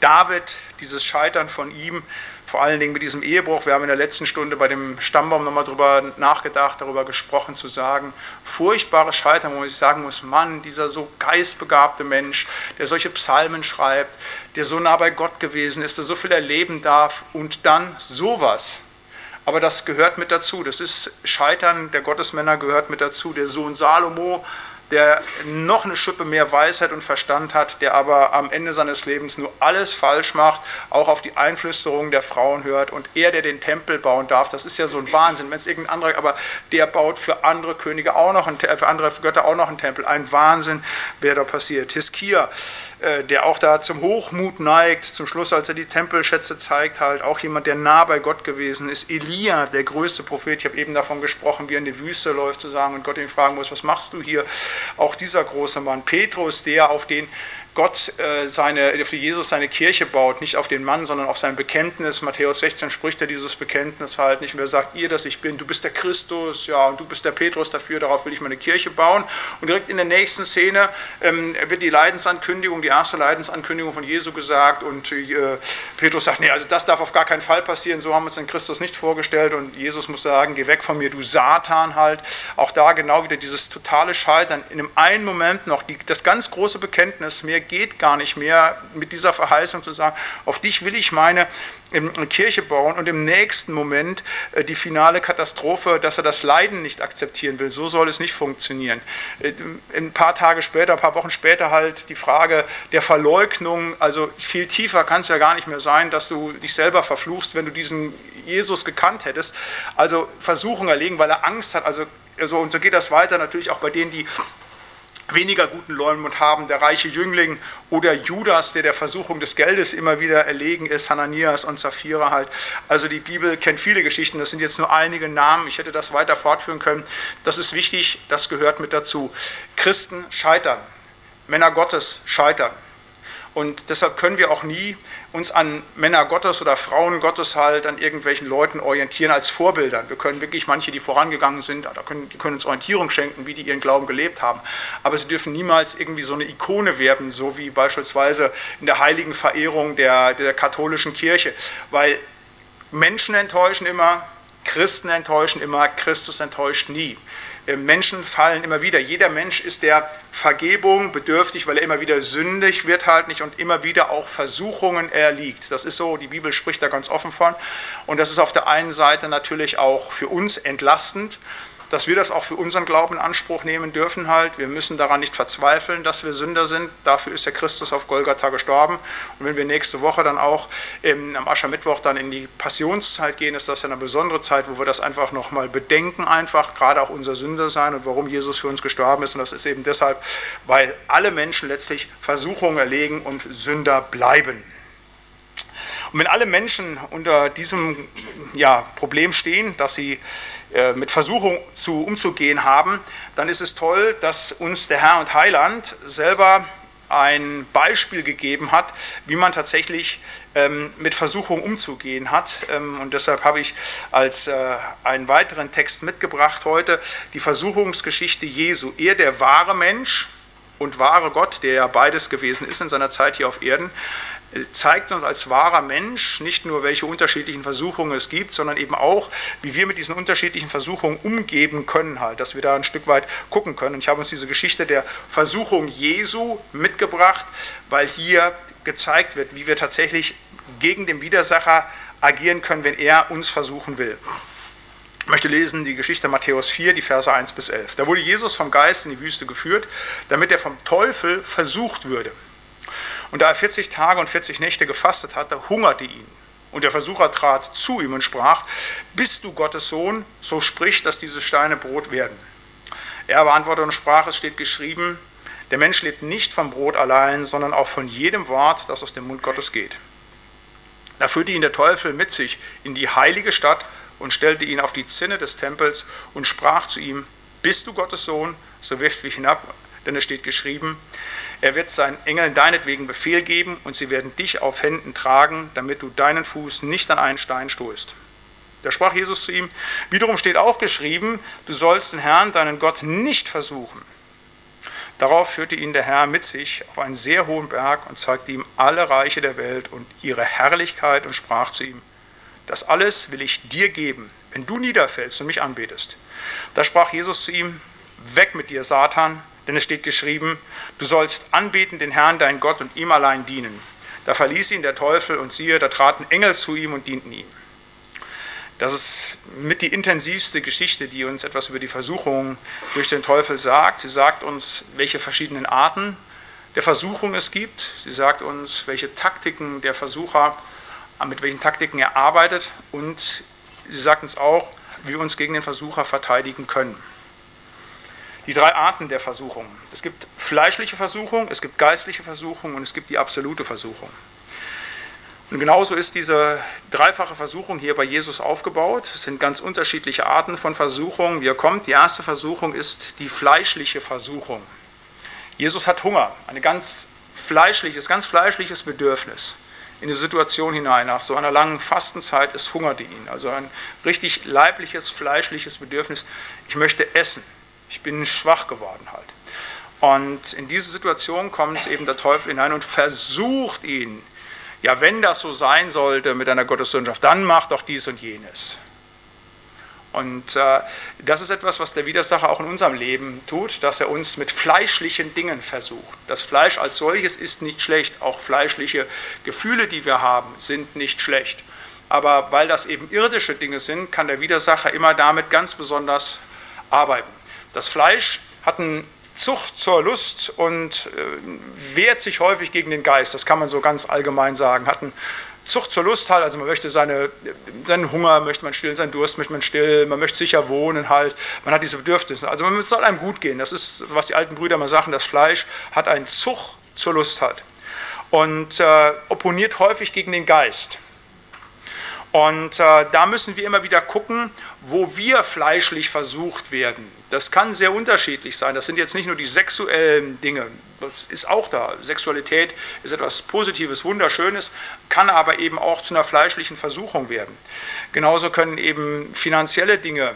David, dieses Scheitern von ihm, vor allen Dingen mit diesem Ehebruch. Wir haben in der letzten Stunde bei dem Stammbaum nochmal darüber nachgedacht, darüber gesprochen, zu sagen, furchtbares Scheitern, wo ich sagen muss, Mann, dieser so geistbegabte Mensch, der solche Psalmen schreibt, der so nah bei Gott gewesen ist, der so viel erleben darf und dann sowas. Aber das gehört mit dazu. Das ist Scheitern der Gottesmänner gehört mit dazu. Der Sohn Salomo der noch eine Schippe mehr Weisheit und Verstand hat, der aber am Ende seines Lebens nur alles falsch macht, auch auf die Einflüsterungen der Frauen hört und er, der den Tempel bauen darf, das ist ja so ein Wahnsinn, wenn es irgendein anderer, aber der baut für andere Könige auch noch, einen, für andere Götter auch noch einen Tempel, ein Wahnsinn, wer da passiert. Hiskia, der auch da zum Hochmut neigt, zum Schluss, als er die Tempelschätze zeigt, halt auch jemand, der nah bei Gott gewesen ist. Elia, der größte Prophet, ich habe eben davon gesprochen, wie er in die Wüste läuft zu sagen und Gott ihn fragen muss, was machst du hier? Auch dieser große Mann. Petrus, der auf den Gott äh, seine, für Jesus seine Kirche baut, nicht auf den Mann, sondern auf sein Bekenntnis. Matthäus 16 spricht er dieses Bekenntnis halt nicht mehr, sagt ihr, dass ich bin, du bist der Christus, ja, und du bist der Petrus dafür, darauf will ich meine Kirche bauen. Und direkt in der nächsten Szene ähm, wird die Leidensankündigung, die erste Leidensankündigung von Jesu gesagt und äh, Petrus sagt, nee, also das darf auf gar keinen Fall passieren, so haben wir uns den Christus nicht vorgestellt und Jesus muss sagen, geh weg von mir, du Satan halt. Auch da genau wieder dieses totale Scheitern, in einem einen Moment noch die, das ganz große Bekenntnis, mehr geht gar nicht mehr mit dieser Verheißung zu sagen, auf dich will ich meine Kirche bauen und im nächsten Moment äh, die finale Katastrophe, dass er das Leiden nicht akzeptieren will. So soll es nicht funktionieren. Äh, ein paar Tage später, ein paar Wochen später halt die Frage der Verleugnung, also viel tiefer kann es ja gar nicht mehr sein, dass du dich selber verfluchst, wenn du diesen Jesus gekannt hättest. Also Versuchung erlegen, weil er Angst hat. Also, also und so geht das weiter natürlich auch bei denen, die weniger guten Leumund haben, der reiche Jüngling oder Judas, der der Versuchung des Geldes immer wieder erlegen ist, Hananias und Sapphira halt. Also die Bibel kennt viele Geschichten, das sind jetzt nur einige Namen, ich hätte das weiter fortführen können. Das ist wichtig, das gehört mit dazu. Christen scheitern, Männer Gottes scheitern. Und deshalb können wir auch nie uns an Männer Gottes oder Frauen Gottes halt an irgendwelchen Leuten orientieren als Vorbildern. Wir können wirklich manche, die vorangegangen sind, die können uns Orientierung schenken, wie die ihren Glauben gelebt haben. Aber sie dürfen niemals irgendwie so eine Ikone werden, so wie beispielsweise in der heiligen Verehrung der, der katholischen Kirche. Weil Menschen enttäuschen immer, Christen enttäuschen immer, Christus enttäuscht nie. Äh, Menschen fallen immer wieder. Jeder Mensch ist der Vergebung bedürftig, weil er immer wieder sündig wird halt nicht und immer wieder auch Versuchungen erliegt. Das ist so, die Bibel spricht da ganz offen von. Und das ist auf der einen Seite natürlich auch für uns entlastend dass wir das auch für unseren Glauben in Anspruch nehmen dürfen halt. Wir müssen daran nicht verzweifeln, dass wir Sünder sind. Dafür ist der Christus auf Golgatha gestorben. Und wenn wir nächste Woche dann auch im, am Aschermittwoch dann in die Passionszeit gehen, ist das ja eine besondere Zeit, wo wir das einfach nochmal bedenken, einfach gerade auch unser Sünder sein und warum Jesus für uns gestorben ist. Und das ist eben deshalb, weil alle Menschen letztlich Versuchungen erlegen und Sünder bleiben. Und wenn alle Menschen unter diesem ja, Problem stehen, dass sie mit Versuchung zu, umzugehen haben, dann ist es toll, dass uns der Herr und Heiland selber ein Beispiel gegeben hat, wie man tatsächlich ähm, mit Versuchung umzugehen hat. Ähm, und deshalb habe ich als äh, einen weiteren Text mitgebracht heute die Versuchungsgeschichte Jesu. Er, der wahre Mensch und wahre Gott, der ja beides gewesen ist in seiner Zeit hier auf Erden, zeigt uns als wahrer Mensch nicht nur, welche unterschiedlichen Versuchungen es gibt, sondern eben auch, wie wir mit diesen unterschiedlichen Versuchungen umgeben können, halt, dass wir da ein Stück weit gucken können. Und ich habe uns diese Geschichte der Versuchung Jesu mitgebracht, weil hier gezeigt wird, wie wir tatsächlich gegen den Widersacher agieren können, wenn er uns versuchen will. Ich möchte lesen die Geschichte Matthäus 4, die Verse 1 bis 11. Da wurde Jesus vom Geist in die Wüste geführt, damit er vom Teufel versucht würde. Und da er 40 Tage und 40 Nächte gefastet hatte, hungerte ihn. Und der Versucher trat zu ihm und sprach, bist du Gottes Sohn, so sprich, dass diese Steine Brot werden. Er aber antwortete und sprach, es steht geschrieben, der Mensch lebt nicht vom Brot allein, sondern auch von jedem Wort, das aus dem Mund Gottes geht. Da führte ihn der Teufel mit sich in die heilige Stadt und stellte ihn auf die Zinne des Tempels und sprach zu ihm, bist du Gottes Sohn, so wirf mich hinab, denn es steht geschrieben, er wird seinen Engeln deinetwegen Befehl geben und sie werden dich auf Händen tragen, damit du deinen Fuß nicht an einen Stein stoßt. Da sprach Jesus zu ihm, wiederum steht auch geschrieben, du sollst den Herrn, deinen Gott, nicht versuchen. Darauf führte ihn der Herr mit sich auf einen sehr hohen Berg und zeigte ihm alle Reiche der Welt und ihre Herrlichkeit und sprach zu ihm, das alles will ich dir geben, wenn du niederfällst und mich anbetest. Da sprach Jesus zu ihm, weg mit dir, Satan, denn es steht geschrieben, du sollst anbeten den Herrn, dein Gott, und ihm allein dienen. Da verließ ihn der Teufel und siehe, da traten Engel zu ihm und dienten ihm. Das ist mit die intensivste Geschichte, die uns etwas über die Versuchung durch den Teufel sagt. Sie sagt uns, welche verschiedenen Arten der Versuchung es gibt. Sie sagt uns, welche Taktiken der Versucher, mit welchen Taktiken er arbeitet. Und sie sagt uns auch, wie wir uns gegen den Versucher verteidigen können. Die drei Arten der Versuchung. Es gibt fleischliche Versuchung, es gibt geistliche Versuchung und es gibt die absolute Versuchung. Und genauso ist diese dreifache Versuchung hier bei Jesus aufgebaut. Es sind ganz unterschiedliche Arten von Versuchung, wie er kommt. Die erste Versuchung ist die fleischliche Versuchung. Jesus hat Hunger, ein ganz fleischliches, ganz fleischliches Bedürfnis in die Situation hinein. Nach so einer langen Fastenzeit, es hungerte ihn. Also ein richtig leibliches, fleischliches Bedürfnis. Ich möchte essen. Ich bin schwach geworden halt. Und in diese Situation kommt eben der Teufel hinein und versucht ihn ja, wenn das so sein sollte mit einer Gottessohnschaft, dann mach doch dies und jenes. Und äh, das ist etwas, was der Widersacher auch in unserem Leben tut, dass er uns mit fleischlichen Dingen versucht. Das Fleisch als solches ist nicht schlecht, auch fleischliche Gefühle, die wir haben, sind nicht schlecht. Aber weil das eben irdische Dinge sind, kann der Widersacher immer damit ganz besonders arbeiten. Das Fleisch hat einen Zucht zur Lust und äh, wehrt sich häufig gegen den Geist. Das kann man so ganz allgemein sagen. Hat einen Zucht zur Lust halt, also man möchte seine, seinen Hunger möchte man stillen, seinen Durst möchte man stillen, man möchte sicher wohnen halt, man hat diese Bedürfnisse. Also es soll einem gut gehen. Das ist, was die alten Brüder mal sagen, das Fleisch hat einen Zucht zur Lust halt und äh, opponiert häufig gegen den Geist. Und äh, da müssen wir immer wieder gucken, wo wir fleischlich versucht werden. Das kann sehr unterschiedlich sein. Das sind jetzt nicht nur die sexuellen Dinge, das ist auch da. Sexualität ist etwas Positives, Wunderschönes, kann aber eben auch zu einer fleischlichen Versuchung werden. Genauso können eben finanzielle Dinge,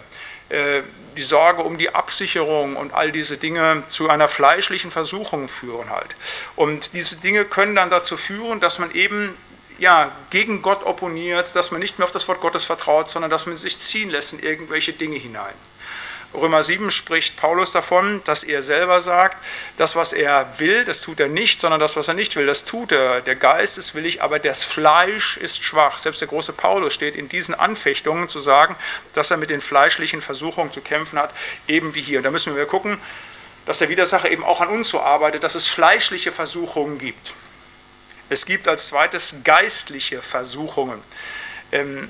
äh, die Sorge um die Absicherung und all diese Dinge zu einer fleischlichen Versuchung führen halt. Und diese Dinge können dann dazu führen, dass man eben ja, gegen Gott opponiert, dass man nicht mehr auf das Wort Gottes vertraut, sondern dass man sich ziehen lässt in irgendwelche Dinge hinein. Römer 7 spricht Paulus davon, dass er selber sagt, das, was er will, das tut er nicht, sondern das, was er nicht will, das tut er. Der Geist ist willig, aber das Fleisch ist schwach. Selbst der große Paulus steht in diesen Anfechtungen zu sagen, dass er mit den fleischlichen Versuchungen zu kämpfen hat, eben wie hier. Und da müssen wir gucken, dass der Widersacher eben auch an uns so arbeitet, dass es fleischliche Versuchungen gibt. Es gibt als zweites geistliche Versuchungen. Ähm,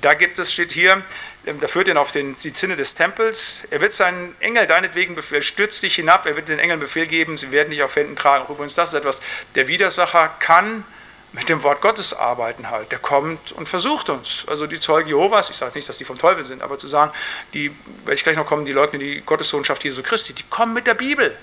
da gibt es, steht hier, ähm, da führt ihn auf den, die Zinne des Tempels. Er wird seinen Engel deinetwegen befehlen, stürzt dich hinab, er wird den Engeln Befehl geben, sie werden dich auf Händen tragen. Übrigens, das ist etwas, der Widersacher kann mit dem Wort Gottes arbeiten halt. Der kommt und versucht uns. Also die Zeugen Jehovas, ich sage nicht, dass die vom Teufel sind, aber zu sagen, die, werde ich gleich noch kommen, die leugnen die Gottessohnschaft Jesu Christi, die kommen mit der Bibel.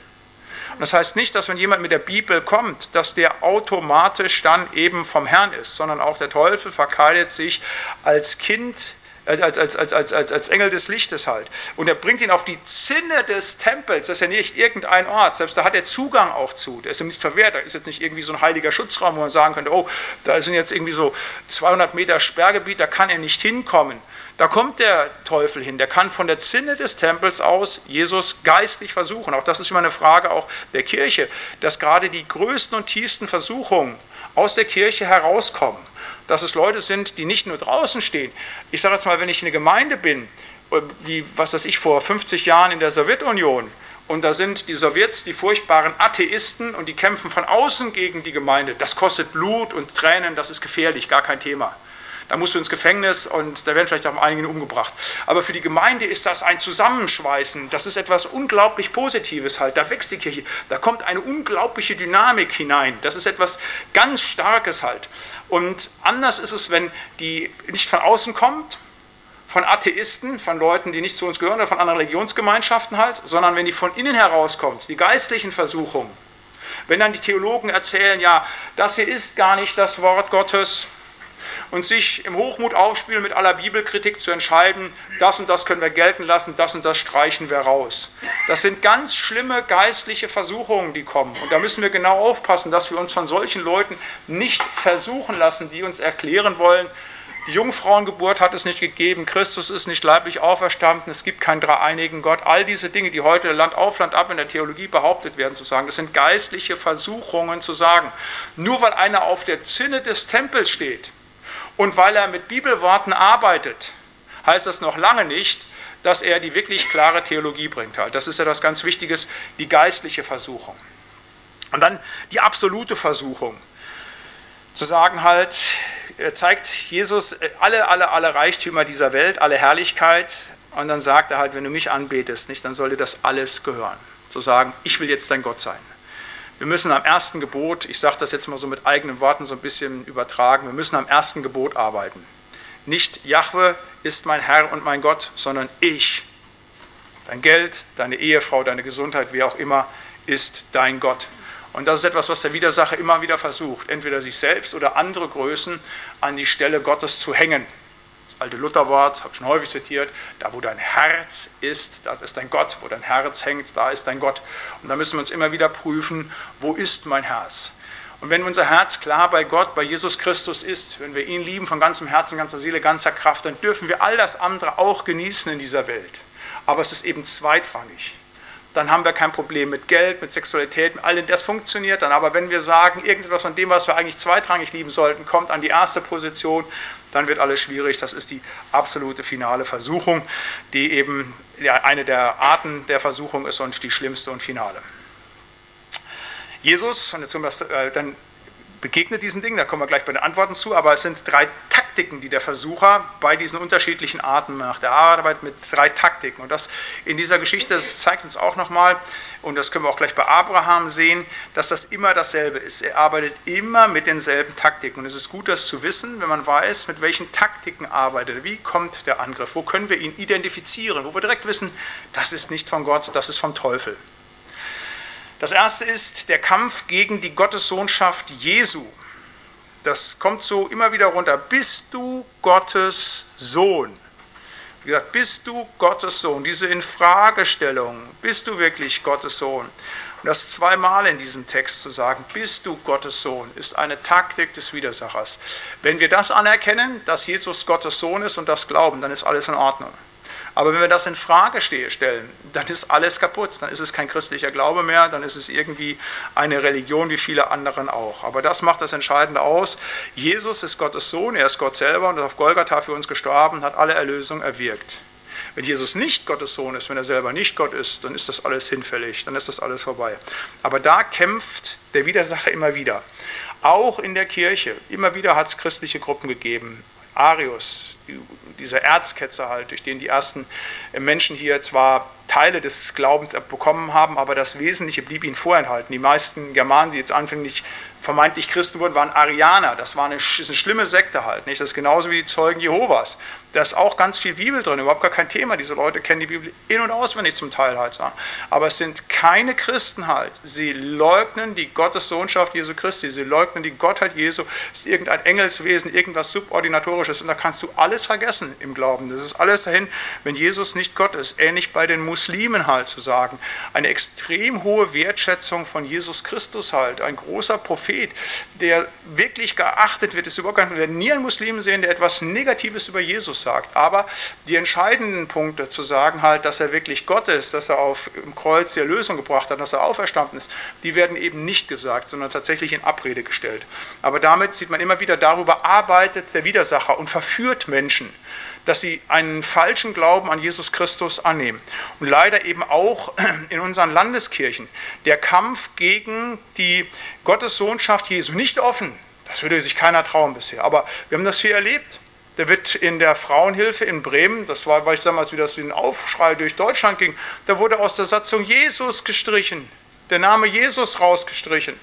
Und das heißt nicht, dass wenn jemand mit der Bibel kommt, dass der automatisch dann eben vom Herrn ist, sondern auch der Teufel verkleidet sich als Kind als, als, als, als, als, als Engel des Lichtes halt. Und er bringt ihn auf die Zinne des Tempels, das ist ja nicht irgendein Ort, selbst da hat er Zugang auch zu, der ist ihm nicht verwehrt, da ist jetzt nicht irgendwie so ein heiliger Schutzraum, wo man sagen könnte, oh, da sind jetzt irgendwie so 200 Meter Sperrgebiet, da kann er nicht hinkommen. Da kommt der Teufel hin, der kann von der Zinne des Tempels aus Jesus geistlich versuchen. Auch das ist immer eine Frage auch der Kirche, dass gerade die größten und tiefsten Versuchungen aus der Kirche herauskommen dass es Leute sind, die nicht nur draußen stehen. Ich sage jetzt mal, wenn ich eine Gemeinde bin, äh, wie was weiß ich vor 50 Jahren in der Sowjetunion, und da sind die Sowjets die furchtbaren Atheisten und die kämpfen von außen gegen die Gemeinde. Das kostet Blut und Tränen, das ist gefährlich, gar kein Thema. Da musst du ins Gefängnis und da werden vielleicht auch einige umgebracht. Aber für die Gemeinde ist das ein Zusammenschweißen. Das ist etwas unglaublich Positives halt. Da wächst die Kirche. Da kommt eine unglaubliche Dynamik hinein. Das ist etwas ganz Starkes halt. Und anders ist es, wenn die nicht von außen kommt, von Atheisten, von Leuten, die nicht zu uns gehören oder von anderen Religionsgemeinschaften halt, sondern wenn die von innen herauskommt, die geistlichen Versuchungen. Wenn dann die Theologen erzählen, ja, das hier ist gar nicht das Wort Gottes, und sich im Hochmut aufspielen, mit aller Bibelkritik zu entscheiden, das und das können wir gelten lassen, das und das streichen wir raus. Das sind ganz schlimme geistliche Versuchungen, die kommen. Und da müssen wir genau aufpassen, dass wir uns von solchen Leuten nicht versuchen lassen, die uns erklären wollen, die Jungfrauengeburt hat es nicht gegeben, Christus ist nicht leiblich auferstanden, es gibt keinen dreieinigen Gott. All diese Dinge, die heute Land auf Land ab in der Theologie behauptet werden, zu sagen, das sind geistliche Versuchungen zu sagen. Nur weil einer auf der Zinne des Tempels steht, und weil er mit Bibelworten arbeitet, heißt das noch lange nicht, dass er die wirklich klare Theologie bringt. Halt. Das ist ja das ganz Wichtige, die geistliche Versuchung. Und dann die absolute Versuchung. Zu sagen halt, er zeigt Jesus alle, alle, alle Reichtümer dieser Welt, alle Herrlichkeit. Und dann sagt er halt, wenn du mich anbetest, nicht, dann soll dir das alles gehören. Zu sagen, ich will jetzt dein Gott sein. Wir müssen am ersten Gebot, ich sage das jetzt mal so mit eigenen Worten so ein bisschen übertragen, wir müssen am ersten Gebot arbeiten. Nicht Jahwe ist mein Herr und mein Gott, sondern ich. Dein Geld, deine Ehefrau, deine Gesundheit, wie auch immer, ist dein Gott. Und das ist etwas, was der Widersacher immer wieder versucht, entweder sich selbst oder andere Größen an die Stelle Gottes zu hängen das alte Lutherwort, habe ich schon häufig zitiert, da wo dein Herz ist, da ist dein Gott, wo dein Herz hängt, da ist dein Gott. Und da müssen wir uns immer wieder prüfen, wo ist mein Herz? Und wenn unser Herz klar bei Gott, bei Jesus Christus ist, wenn wir ihn lieben von ganzem Herzen, ganzer Seele, ganzer Kraft, dann dürfen wir all das andere auch genießen in dieser Welt. Aber es ist eben zweitrangig dann haben wir kein Problem mit Geld, mit Sexualität, mit allem, das funktioniert dann. Aber wenn wir sagen, irgendetwas von dem, was wir eigentlich zweitrangig lieben sollten, kommt an die erste Position, dann wird alles schwierig. Das ist die absolute finale Versuchung, die eben eine der Arten der Versuchung ist und die schlimmste und finale. Jesus, und jetzt äh, dann begegnet diesen Dingen, da kommen wir gleich bei den Antworten zu, aber es sind drei Taktiken, die der Versucher bei diesen unterschiedlichen Arten macht. Er arbeitet mit drei Taktiken und das in dieser Geschichte, das zeigt uns auch nochmal, und das können wir auch gleich bei Abraham sehen, dass das immer dasselbe ist. Er arbeitet immer mit denselben Taktiken und es ist gut, das zu wissen, wenn man weiß, mit welchen Taktiken arbeitet wie kommt der Angriff, wo können wir ihn identifizieren, wo wir direkt wissen, das ist nicht von Gott, das ist vom Teufel. Das erste ist der Kampf gegen die Gottessohnschaft Jesu. Das kommt so immer wieder runter. Bist du Gottes Sohn? Wie gesagt, bist du Gottes Sohn? Diese Infragestellung, bist du wirklich Gottes Sohn? Und das zweimal in diesem Text zu sagen, bist du Gottes Sohn, ist eine Taktik des Widersachers. Wenn wir das anerkennen, dass Jesus Gottes Sohn ist und das glauben, dann ist alles in Ordnung. Aber wenn wir das in Frage stellen, dann ist alles kaputt. Dann ist es kein christlicher Glaube mehr, dann ist es irgendwie eine Religion wie viele anderen auch. Aber das macht das Entscheidende aus. Jesus ist Gottes Sohn, er ist Gott selber und ist auf Golgatha für uns gestorben, hat alle Erlösung erwirkt. Wenn Jesus nicht Gottes Sohn ist, wenn er selber nicht Gott ist, dann ist das alles hinfällig, dann ist das alles vorbei. Aber da kämpft der Widersacher immer wieder. Auch in der Kirche. Immer wieder hat es christliche Gruppen gegeben. Arius, dieser Erzketzer halt, durch den die ersten Menschen hier zwar Teile des Glaubens bekommen haben, aber das Wesentliche blieb ihnen vorenthalten. Die meisten Germanen, die jetzt anfänglich vermeintlich Christen wurden, waren Arianer. Das war eine, ist eine schlimme Sekte halt. Nicht? Das ist genauso wie die Zeugen Jehovas. Da ist auch ganz viel Bibel drin, überhaupt gar kein Thema. Diese Leute kennen die Bibel in- und auswendig zum Teil halt. Aber es sind keine Christen halt. Sie leugnen die Gottessohnschaft Jesu Christi. Sie leugnen die Gottheit Jesu. Es ist irgendein Engelswesen, irgendwas Subordinatorisches. Und da kannst du alles vergessen im Glauben. Das ist alles dahin, wenn Jesus nicht Gott ist. Ähnlich bei den Muslimen halt zu sagen. Eine extrem hohe Wertschätzung von Jesus Christus halt. Ein großer Prophet, der wirklich geachtet wird. Ist überhaupt kein, wir werden nie einen Muslimen sehen, der etwas Negatives über Jesus sagt. Aber die entscheidenden Punkte zu sagen halt, dass er wirklich Gott ist, dass er auf dem Kreuz die Erlösung gebracht hat, dass er auferstanden ist, die werden eben nicht gesagt, sondern tatsächlich in Abrede gestellt. Aber damit sieht man immer wieder, darüber arbeitet der Widersacher und verführt Menschen dass sie einen falschen Glauben an Jesus Christus annehmen. Und leider eben auch in unseren Landeskirchen der Kampf gegen die Gottessohnschaft Jesu nicht offen. Das würde sich keiner trauen bisher. Aber wir haben das hier erlebt. Da wird in der Frauenhilfe in Bremen, das war, weiß ich damals, wie das wie ein Aufschrei durch Deutschland ging, da wurde aus der Satzung Jesus gestrichen, der Name Jesus rausgestrichen.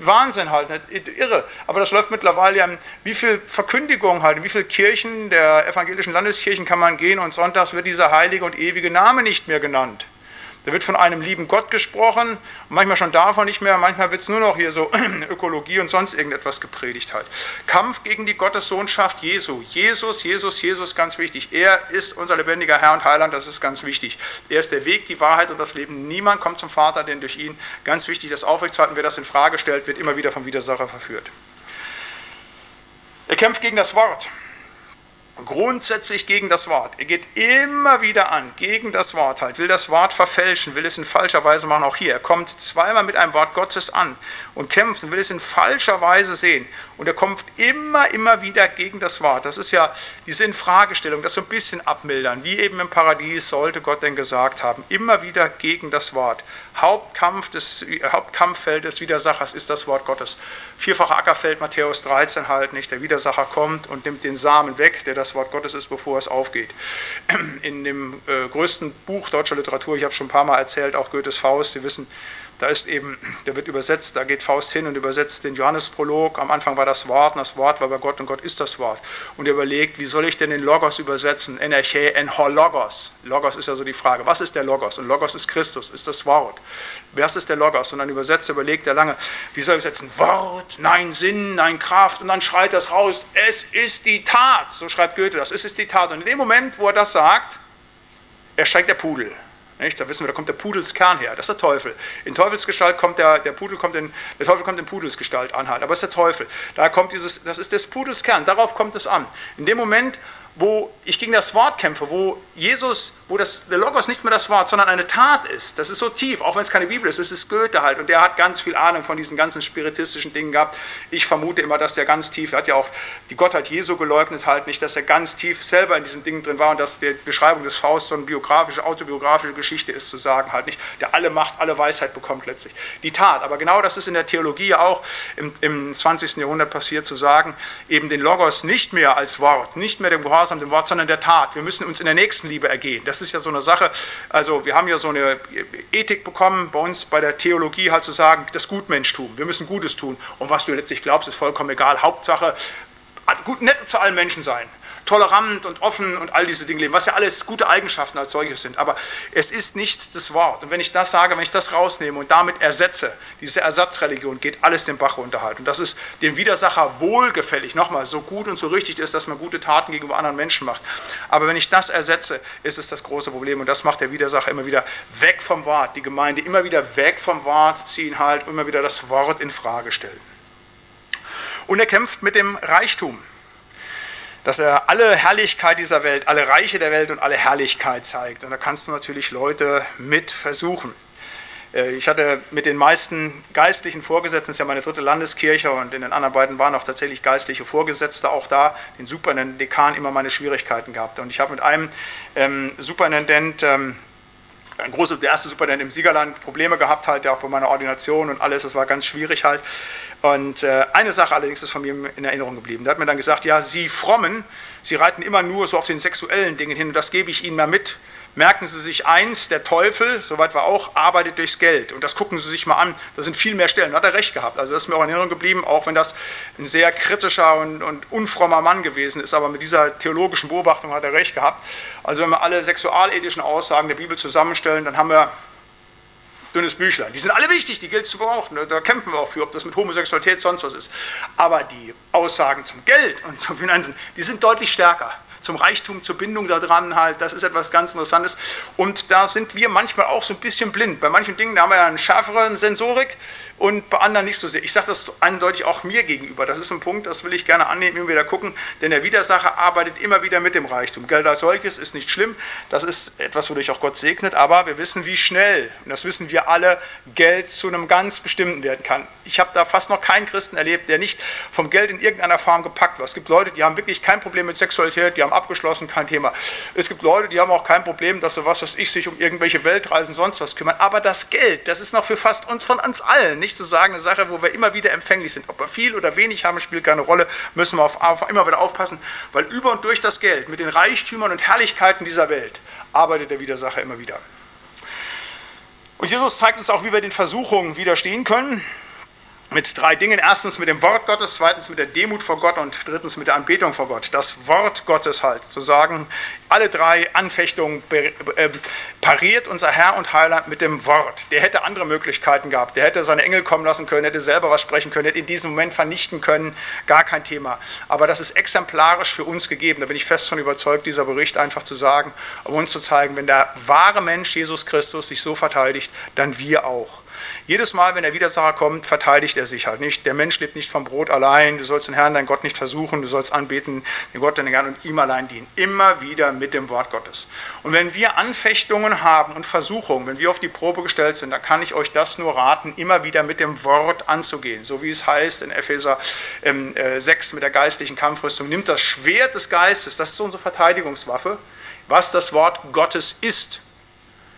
Wahnsinn halt, irre. Aber das läuft mittlerweile ja, wie viel Verkündigung halt, in wie viele Kirchen der evangelischen Landeskirchen kann man gehen und sonntags wird dieser heilige und ewige Name nicht mehr genannt. Da wird von einem lieben Gott gesprochen, manchmal schon davon nicht mehr, manchmal wird es nur noch hier so Ökologie und sonst irgendetwas gepredigt halt. Kampf gegen die Gottessohnschaft Jesu. Jesus, Jesus, Jesus, ganz wichtig. Er ist unser lebendiger Herr und Heiland, das ist ganz wichtig. Er ist der Weg, die Wahrheit und das Leben. Niemand kommt zum Vater, denn durch ihn, ganz wichtig, das aufrechtzuerhalten, wer das in Frage stellt, wird immer wieder vom Widersacher verführt. Er kämpft gegen das Wort grundsätzlich gegen das Wort. Er geht immer wieder an, gegen das Wort halt, will das Wort verfälschen, will es in falscher Weise machen, auch hier. Er kommt zweimal mit einem Wort Gottes an und kämpft und will es in falscher Weise sehen. Und er kommt immer, immer wieder gegen das Wort. Das ist ja diese Infragestellung, das so ein bisschen abmildern. Wie eben im Paradies sollte Gott denn gesagt haben. Immer wieder gegen das Wort. Hauptkampf des, Hauptkampffeld des Widersachers ist das Wort Gottes. Vierfacher Ackerfeld, Matthäus 13 halt nicht. Der Widersacher kommt und nimmt den Samen weg, der das Wort Gottes ist, bevor es aufgeht. In dem äh, größten Buch deutscher Literatur, ich habe schon ein paar Mal erzählt, auch Goethes Faust, Sie wissen, da ist eben, der wird übersetzt, da geht Faust hin und übersetzt den Johannesprolog. Am Anfang war das Wort und das Wort war bei Gott und Gott ist das Wort. Und er überlegt, wie soll ich denn den Logos übersetzen? Enerche en Logos. Logos ist ja so die Frage, was ist der Logos? Und Logos ist Christus, ist das Wort. Was ist der Logos? Und dann übersetzt, überlegt er lange, wie soll ich übersetzen? Wort, nein Sinn, nein Kraft. Und dann schreit das raus, es ist die Tat. So schreibt Goethe das, es ist die Tat. Und in dem Moment, wo er das sagt, ersteigt der Pudel. Nicht? Da wissen wir, da kommt der Pudelskern her. Das ist der Teufel. In Teufelsgestalt kommt der, der Pudel kommt in, der Teufel kommt in Pudelsgestalt an halt. Aber es ist der Teufel. Da kommt dieses, das ist des Pudelskern. Darauf kommt es an. In dem Moment, wo ich gegen das Wort kämpfe, wo Jesus, wo das, der Logos nicht mehr das Wort, sondern eine Tat ist. Das ist so tief, auch wenn es keine Bibel ist, es ist Goethe halt und der hat ganz viel Ahnung von diesen ganzen spiritistischen Dingen gehabt. Ich vermute immer, dass der ganz tief, er hat ja auch die Gottheit Jesu geleugnet halt nicht, dass er ganz tief selber in diesen Dingen drin war und dass die Beschreibung des Faust so eine biografische, autobiografische Geschichte ist zu sagen halt nicht, der alle Macht, alle Weisheit bekommt letztlich. Die Tat, aber genau das ist in der Theologie auch im, im 20. Jahrhundert passiert, zu sagen, eben den Logos nicht mehr als Wort, nicht mehr dem Gehorsam Gehorsam dem Wort, sondern der Tat. Wir müssen uns in der Nächstenliebe ergehen. Das ist ja so eine Sache. Also wir haben ja so eine Ethik bekommen, bei uns bei der Theologie halt zu sagen, das Gutmenschtum. Wir müssen Gutes tun. Und was du letztlich glaubst, ist vollkommen egal. Hauptsache, gut, nett zu allen Menschen sein tolerant und offen und all diese Dinge leben, was ja alles gute Eigenschaften als solches sind. Aber es ist nicht das Wort. Und wenn ich das sage, wenn ich das rausnehme und damit ersetze, diese Ersatzreligion, geht alles den Bach runter Und das ist dem Widersacher wohlgefällig. Nochmal, so gut und so richtig ist, dass man gute Taten gegenüber anderen Menschen macht. Aber wenn ich das ersetze, ist es das große Problem. Und das macht der Widersacher immer wieder weg vom Wort. Die Gemeinde immer wieder weg vom Wort ziehen halt, immer wieder das Wort in Frage stellen. Und er kämpft mit dem Reichtum dass er alle Herrlichkeit dieser Welt, alle Reiche der Welt und alle Herrlichkeit zeigt. Und da kannst du natürlich Leute mit versuchen. Äh, ich hatte mit den meisten geistlichen Vorgesetzten, das ist ja meine dritte Landeskirche und in den anderen beiden waren auch tatsächlich geistliche Vorgesetzte, auch da den Superintendent immer meine Schwierigkeiten gehabt. Und ich habe mit einem ähm, Superintendent, ähm, ein großer, der erste Superintendent im Siegerland, Probleme gehabt halt, der auch bei meiner Ordination und alles, das war ganz schwierig halt. Und äh, eine Sache allerdings ist von mir in Erinnerung geblieben. Der hat mir dann gesagt, ja, Sie Frommen, Sie reiten immer nur so auf den sexuellen Dingen hin und das gebe ich Ihnen mal mit. merken Sie sich eins, der Teufel, soweit war auch, arbeitet durchs Geld. Und das gucken Sie sich mal an. Da sind viel mehr Stellen. Da hat er recht gehabt. Also das ist mir auch in Erinnerung geblieben, auch wenn das ein sehr kritischer und, und unfrommer Mann gewesen ist. Aber mit dieser theologischen Beobachtung hat er recht gehabt. Also wenn wir alle sexualethischen Aussagen der Bibel zusammenstellen, dann haben wir dünnes Büchlein. Die sind alle wichtig, die gilt es zu brauchen. Da kämpfen wir auch für, ob das mit Homosexualität sonst was ist. Aber die Aussagen zum Geld und zum Finanzen, die sind deutlich stärker zum Reichtum, zur Bindung daran halt, das ist etwas ganz Interessantes. Und da sind wir manchmal auch so ein bisschen blind. Bei manchen Dingen, da haben wir ja eine schärfere Sensorik und bei anderen nicht so sehr. Ich sage das eindeutig auch mir gegenüber. Das ist ein Punkt, das will ich gerne annehmen, immer wieder gucken, denn der Widersacher arbeitet immer wieder mit dem Reichtum. Geld als solches ist nicht schlimm, das ist etwas, wodurch auch Gott segnet, aber wir wissen, wie schnell, und das wissen wir alle, Geld zu einem ganz bestimmten werden kann. Ich habe da fast noch keinen Christen erlebt, der nicht vom Geld in irgendeiner Form gepackt war. Es gibt Leute, die haben wirklich kein Problem mit Sexualität, die haben abgeschlossen, kein Thema. Es gibt Leute, die haben auch kein Problem, dass sie, was weiß ich, sich um irgendwelche Weltreisen sonst was kümmern. Aber das Geld, das ist noch für fast uns von uns allen nicht zu sagen, eine Sache, wo wir immer wieder empfänglich sind. Ob wir viel oder wenig haben, spielt keine Rolle, müssen wir auf, auf, immer wieder aufpassen, weil über und durch das Geld, mit den Reichtümern und Herrlichkeiten dieser Welt, arbeitet der Widersacher immer wieder. Und Jesus zeigt uns auch, wie wir den Versuchungen widerstehen können mit drei Dingen. Erstens mit dem Wort Gottes, zweitens mit der Demut vor Gott und drittens mit der Anbetung vor Gott. Das Wort Gottes halt, zu sagen, alle drei Anfechtungen äh, pariert unser Herr und Heiler mit dem Wort. Der hätte andere Möglichkeiten gehabt. Der hätte seine Engel kommen lassen können, hätte selber was sprechen können, hätte in diesem Moment vernichten können. Gar kein Thema. Aber das ist exemplarisch für uns gegeben. Da bin ich fest von überzeugt, dieser Bericht einfach zu sagen, um uns zu zeigen, wenn der wahre Mensch Jesus Christus sich so verteidigt, dann wir auch. Jedes Mal, wenn der Widersacher kommt, verteidigt er sich halt nicht. Der Mensch lebt nicht vom Brot allein. Du sollst den Herrn, dein Gott, nicht versuchen. Du sollst anbeten, den Gott, deinen Herrn und ihm allein dienen. Immer wieder mit dem Wort Gottes. Und wenn wir Anfechtungen haben und Versuchungen, wenn wir auf die Probe gestellt sind, dann kann ich euch das nur raten, immer wieder mit dem Wort anzugehen. So wie es heißt in Epheser 6 ähm, äh, mit der geistlichen Kampfrüstung. Nimmt das Schwert des Geistes, das ist unsere Verteidigungswaffe, was das Wort Gottes ist.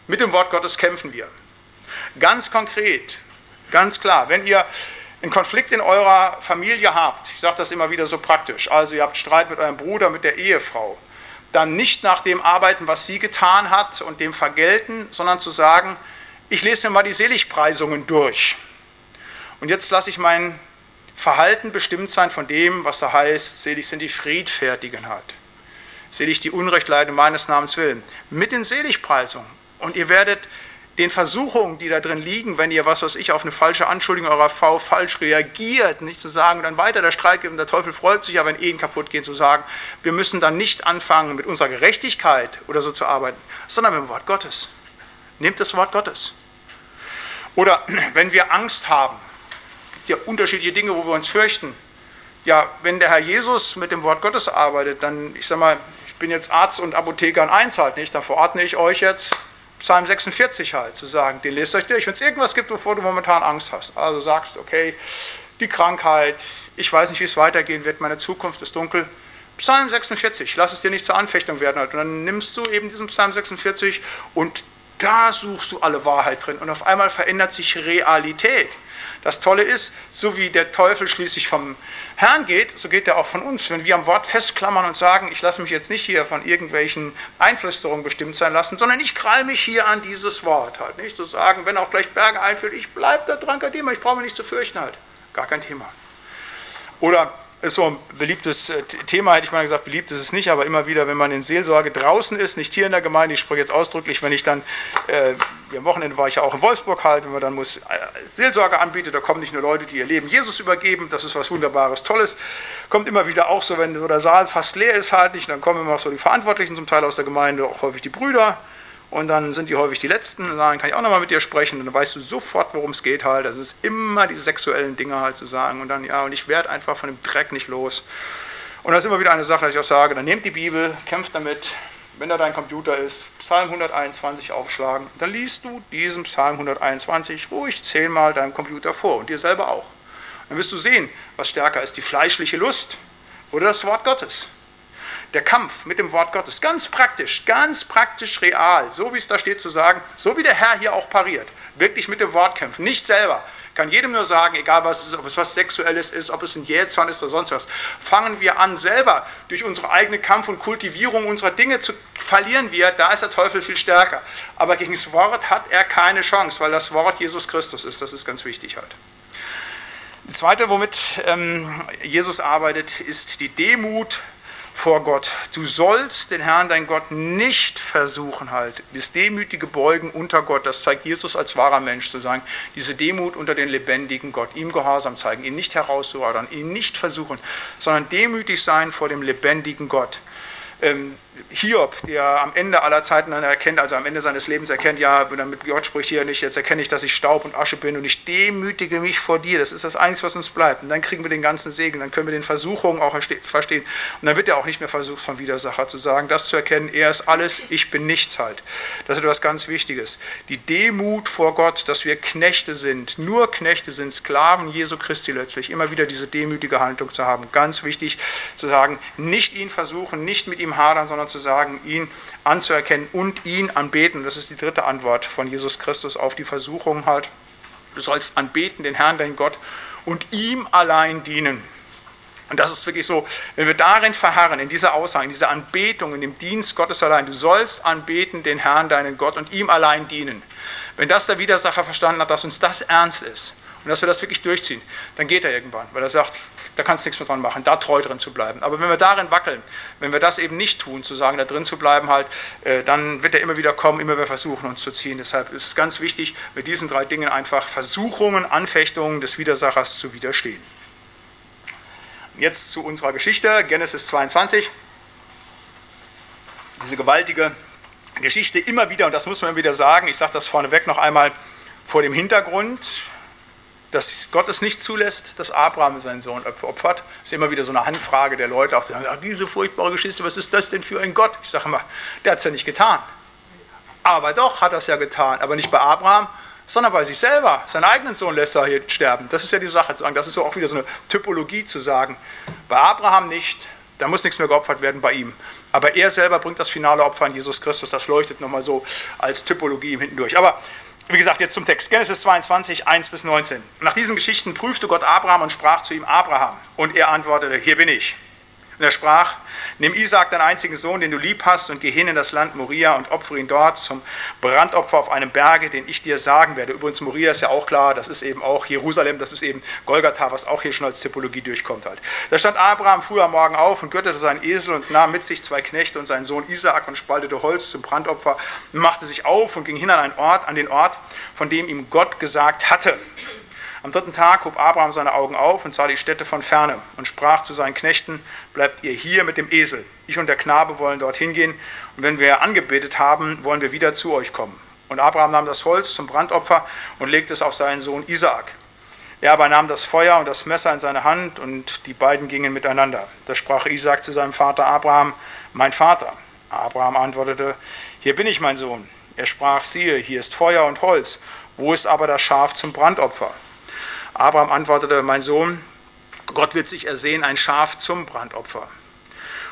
Mit dem Wort Gottes kämpfen wir. Ganz konkret, ganz klar, wenn ihr einen Konflikt in eurer Familie habt, ich sage das immer wieder so praktisch, also ihr habt Streit mit eurem Bruder, mit der Ehefrau, dann nicht nach dem arbeiten, was sie getan hat und dem vergelten, sondern zu sagen, ich lese mir mal die Seligpreisungen durch. Und jetzt lasse ich mein Verhalten bestimmt sein von dem, was da heißt, selig sind die Friedfertigen halt. Selig die Unrechtleiden meines Namens willen. Mit den Seligpreisungen. Und ihr werdet den Versuchungen, die da drin liegen, wenn ihr, was weiß ich, auf eine falsche Anschuldigung eurer Frau falsch reagiert, nicht zu sagen, dann weiter der Streit gibt und der Teufel freut sich ja, wenn Ehen kaputt gehen, zu sagen, wir müssen dann nicht anfangen, mit unserer Gerechtigkeit oder so zu arbeiten, sondern mit dem Wort Gottes. Nehmt das Wort Gottes. Oder wenn wir Angst haben, gibt ja unterschiedliche Dinge, wo wir uns fürchten. Ja, wenn der Herr Jesus mit dem Wort Gottes arbeitet, dann, ich sage mal, ich bin jetzt Arzt und Apotheker in eins halt nicht, dann verordne ich euch jetzt Psalm 46 halt, zu sagen, den lest euch durch. Wenn es irgendwas gibt, wovor du momentan Angst hast, also sagst, okay, die Krankheit, ich weiß nicht, wie es weitergehen wird, meine Zukunft ist dunkel. Psalm 46, lass es dir nicht zur Anfechtung werden. Halt. Und dann nimmst du eben diesen Psalm 46 und da suchst du alle Wahrheit drin. Und auf einmal verändert sich Realität. Das Tolle ist, so wie der Teufel schließlich vom Herrn geht, so geht er auch von uns. Wenn wir am Wort festklammern und sagen, ich lasse mich jetzt nicht hier von irgendwelchen Einflüsterungen bestimmt sein lassen, sondern ich krall mich hier an dieses Wort halt. Nicht zu sagen, wenn auch gleich Berge einfüllt, ich bleibe da dran, kein Thema, ich brauche mich nicht zu fürchten halt. Gar kein Thema. Oder ist so ein beliebtes äh, Thema, hätte ich mal gesagt, beliebt ist es nicht, aber immer wieder, wenn man in Seelsorge draußen ist, nicht hier in der Gemeinde, ich spreche jetzt ausdrücklich, wenn ich dann, äh, am Wochenende war ich ja auch in Wolfsburg halt, wenn man dann muss äh, Seelsorge anbietet, da kommen nicht nur Leute, die ihr Leben Jesus übergeben, das ist was Wunderbares, Tolles, kommt immer wieder auch so, wenn so der Saal fast leer ist halt nicht, dann kommen immer auch so die Verantwortlichen zum Teil aus der Gemeinde, auch häufig die Brüder, und dann sind die häufig die Letzten. Und dann kann ich auch nochmal mit dir sprechen. Und dann weißt du sofort, worum es geht halt. Das ist immer die sexuellen Dinge halt zu sagen. Und dann, ja, und ich werde einfach von dem Dreck nicht los. Und das ist immer wieder eine Sache, dass ich auch sage, dann nehmt die Bibel, kämpft damit. Wenn da dein Computer ist, Psalm 121 aufschlagen, dann liest du diesen Psalm 121 ruhig zehnmal deinem Computer vor und dir selber auch. Dann wirst du sehen, was stärker ist, die fleischliche Lust oder das Wort Gottes der Kampf mit dem Wort Gottes, ganz praktisch, ganz praktisch real, so wie es da steht zu sagen, so wie der Herr hier auch pariert, wirklich mit dem Wort kämpfen, nicht selber, kann jedem nur sagen, egal was es ist, ob es was Sexuelles ist, ob es ein Jähzorn ist oder sonst was, fangen wir an, selber durch unsere eigene Kampf und Kultivierung unserer Dinge zu verlieren wir, da ist der Teufel viel stärker. Aber gegen das Wort hat er keine Chance, weil das Wort Jesus Christus ist. Das ist ganz wichtig halt. Das Zweite, womit ähm, Jesus arbeitet, ist die Demut vor Gott. Du sollst den Herrn, dein Gott, nicht versuchen halt. Das demütige Beugen unter Gott, das zeigt Jesus als wahrer Mensch zu sagen. Diese Demut unter den lebendigen Gott, ihm Gehorsam zeigen, ihn nicht herausfordern, ihn nicht versuchen, sondern demütig sein vor dem lebendigen Gott. Ähm, Hiob, der am Ende aller Zeiten dann erkennt, also am Ende seines Lebens erkennt, ja, damit Gott spricht hier nicht, jetzt erkenne ich, dass ich Staub und Asche bin und ich demütige mich vor dir. Das ist das Einzige, was uns bleibt. Und dann kriegen wir den ganzen Segen, dann können wir den Versuchungen auch verstehen. Und dann wird er auch nicht mehr versucht, vom Widersacher zu sagen, das zu erkennen, er ist alles, ich bin nichts halt. Das ist etwas ganz Wichtiges. Die Demut vor Gott, dass wir Knechte sind, nur Knechte sind, Sklaven Jesu Christi letztlich, immer wieder diese demütige Haltung zu haben. Ganz wichtig zu sagen, nicht ihn versuchen, nicht mit ihm hadern, sondern zu sagen, ihn anzuerkennen und ihn anbeten. Das ist die dritte Antwort von Jesus Christus auf die Versuchung halt. Du sollst anbeten den Herrn, dein Gott, und ihm allein dienen. Und das ist wirklich so, wenn wir darin verharren, in dieser Aussage, in dieser Anbetung, in dem Dienst Gottes allein, du sollst anbeten den Herrn, deinen Gott und ihm allein dienen. Wenn das der Widersacher verstanden hat, dass uns das ernst ist und dass wir das wirklich durchziehen, dann geht er irgendwann, weil er sagt, da kannst du nichts mehr dran machen, da treu drin zu bleiben. Aber wenn wir darin wackeln, wenn wir das eben nicht tun, zu sagen, da drin zu bleiben halt, äh, dann wird er immer wieder kommen, immer wieder versuchen, uns zu ziehen. Deshalb ist es ganz wichtig, mit diesen drei Dingen einfach Versuchungen, Anfechtungen des Widersachers zu widerstehen. Jetzt zu unserer Geschichte, Genesis 22. Diese gewaltige Geschichte immer wieder, und das muss man wieder sagen, ich sage das vorneweg noch einmal vor dem Hintergrund, dass Gott es nicht zulässt, dass Abraham seinen Sohn opfert. Das ist immer wieder so eine Handfrage der Leute, auch die sagen, ach, diese furchtbare Geschichte, was ist das denn für ein Gott? Ich sage immer, der hat es ja nicht getan. Aber doch hat er es ja getan, aber nicht bei Abraham, sondern bei sich selber. Seinen eigenen Sohn lässt er hier sterben. Das ist ja die Sache. Das ist so auch wieder so eine Typologie zu sagen. Bei Abraham nicht, da muss nichts mehr geopfert werden bei ihm. Aber er selber bringt das finale Opfer an Jesus Christus. Das leuchtet nochmal so als Typologie im Hinten durch. Aber wie gesagt, jetzt zum Text. Genesis 22, 1 bis 19. Nach diesen Geschichten prüfte Gott Abraham und sprach zu ihm, Abraham. Und er antwortete, hier bin ich. Und er sprach, nimm Isaac, deinen einzigen Sohn, den du lieb hast, und geh hin in das Land Moria und opfere ihn dort zum Brandopfer auf einem Berge, den ich dir sagen werde. Übrigens, Moria ist ja auch klar, das ist eben auch Jerusalem, das ist eben Golgatha, was auch hier schon als Typologie durchkommt halt. Da stand Abraham früh am Morgen auf und gürtete seinen Esel und nahm mit sich zwei Knechte und seinen Sohn Isaac und spaltete Holz zum Brandopfer machte sich auf und ging hin an einen Ort, an den Ort, von dem ihm Gott gesagt hatte. Am dritten Tag hob Abraham seine Augen auf und sah die Städte von ferne und sprach zu seinen Knechten, bleibt ihr hier mit dem Esel. Ich und der Knabe wollen dorthin gehen und wenn wir angebetet haben, wollen wir wieder zu euch kommen. Und Abraham nahm das Holz zum Brandopfer und legte es auf seinen Sohn Isaak. Er aber nahm das Feuer und das Messer in seine Hand und die beiden gingen miteinander. Da sprach Isaak zu seinem Vater Abraham, mein Vater. Abraham antwortete, hier bin ich, mein Sohn. Er sprach, siehe, hier ist Feuer und Holz. Wo ist aber das Schaf zum Brandopfer? Abraham antwortete, mein Sohn, Gott wird sich ersehen, ein Schaf zum Brandopfer.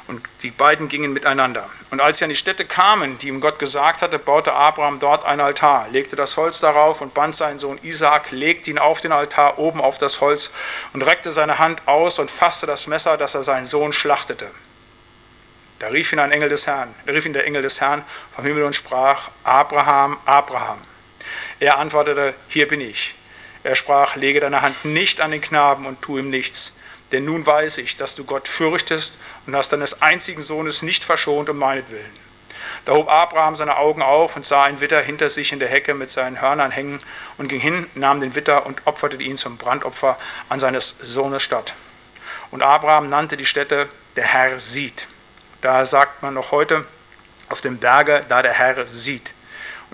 Und die beiden gingen miteinander. Und als sie an die Stätte kamen, die ihm Gott gesagt hatte, baute Abraham dort ein Altar, legte das Holz darauf und band seinen Sohn Isaak, legte ihn auf den Altar oben auf das Holz und reckte seine Hand aus und fasste das Messer, dass er seinen Sohn schlachtete. Da rief ihn ein Engel des Herrn, rief ihn der Engel des Herrn vom Himmel und sprach: Abraham, Abraham. Er antwortete: Hier bin ich. Er sprach, lege deine Hand nicht an den Knaben und tu ihm nichts. Denn nun weiß ich, dass du Gott fürchtest und hast deines einzigen Sohnes nicht verschont um meinetwillen. Da hob Abraham seine Augen auf und sah ein Witter hinter sich in der Hecke mit seinen Hörnern hängen und ging hin, nahm den Witter und opferte ihn zum Brandopfer an seines Sohnes statt. Und Abraham nannte die Stätte, der Herr sieht. Da sagt man noch heute, auf dem Berge, da der Herr sieht.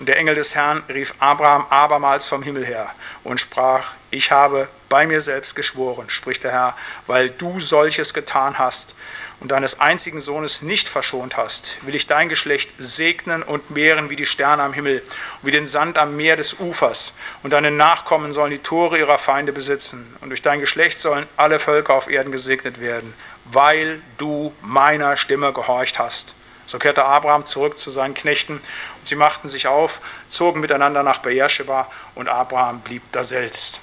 Und der Engel des Herrn rief Abraham abermals vom Himmel her und sprach, ich habe bei mir selbst geschworen, spricht der Herr, weil du solches getan hast und deines einzigen Sohnes nicht verschont hast, will ich dein Geschlecht segnen und mehren wie die Sterne am Himmel, wie den Sand am Meer des Ufers. Und deine Nachkommen sollen die Tore ihrer Feinde besitzen. Und durch dein Geschlecht sollen alle Völker auf Erden gesegnet werden, weil du meiner Stimme gehorcht hast. So kehrte Abraham zurück zu seinen Knechten sie machten sich auf, zogen miteinander nach Beersheba und Abraham blieb daselbst.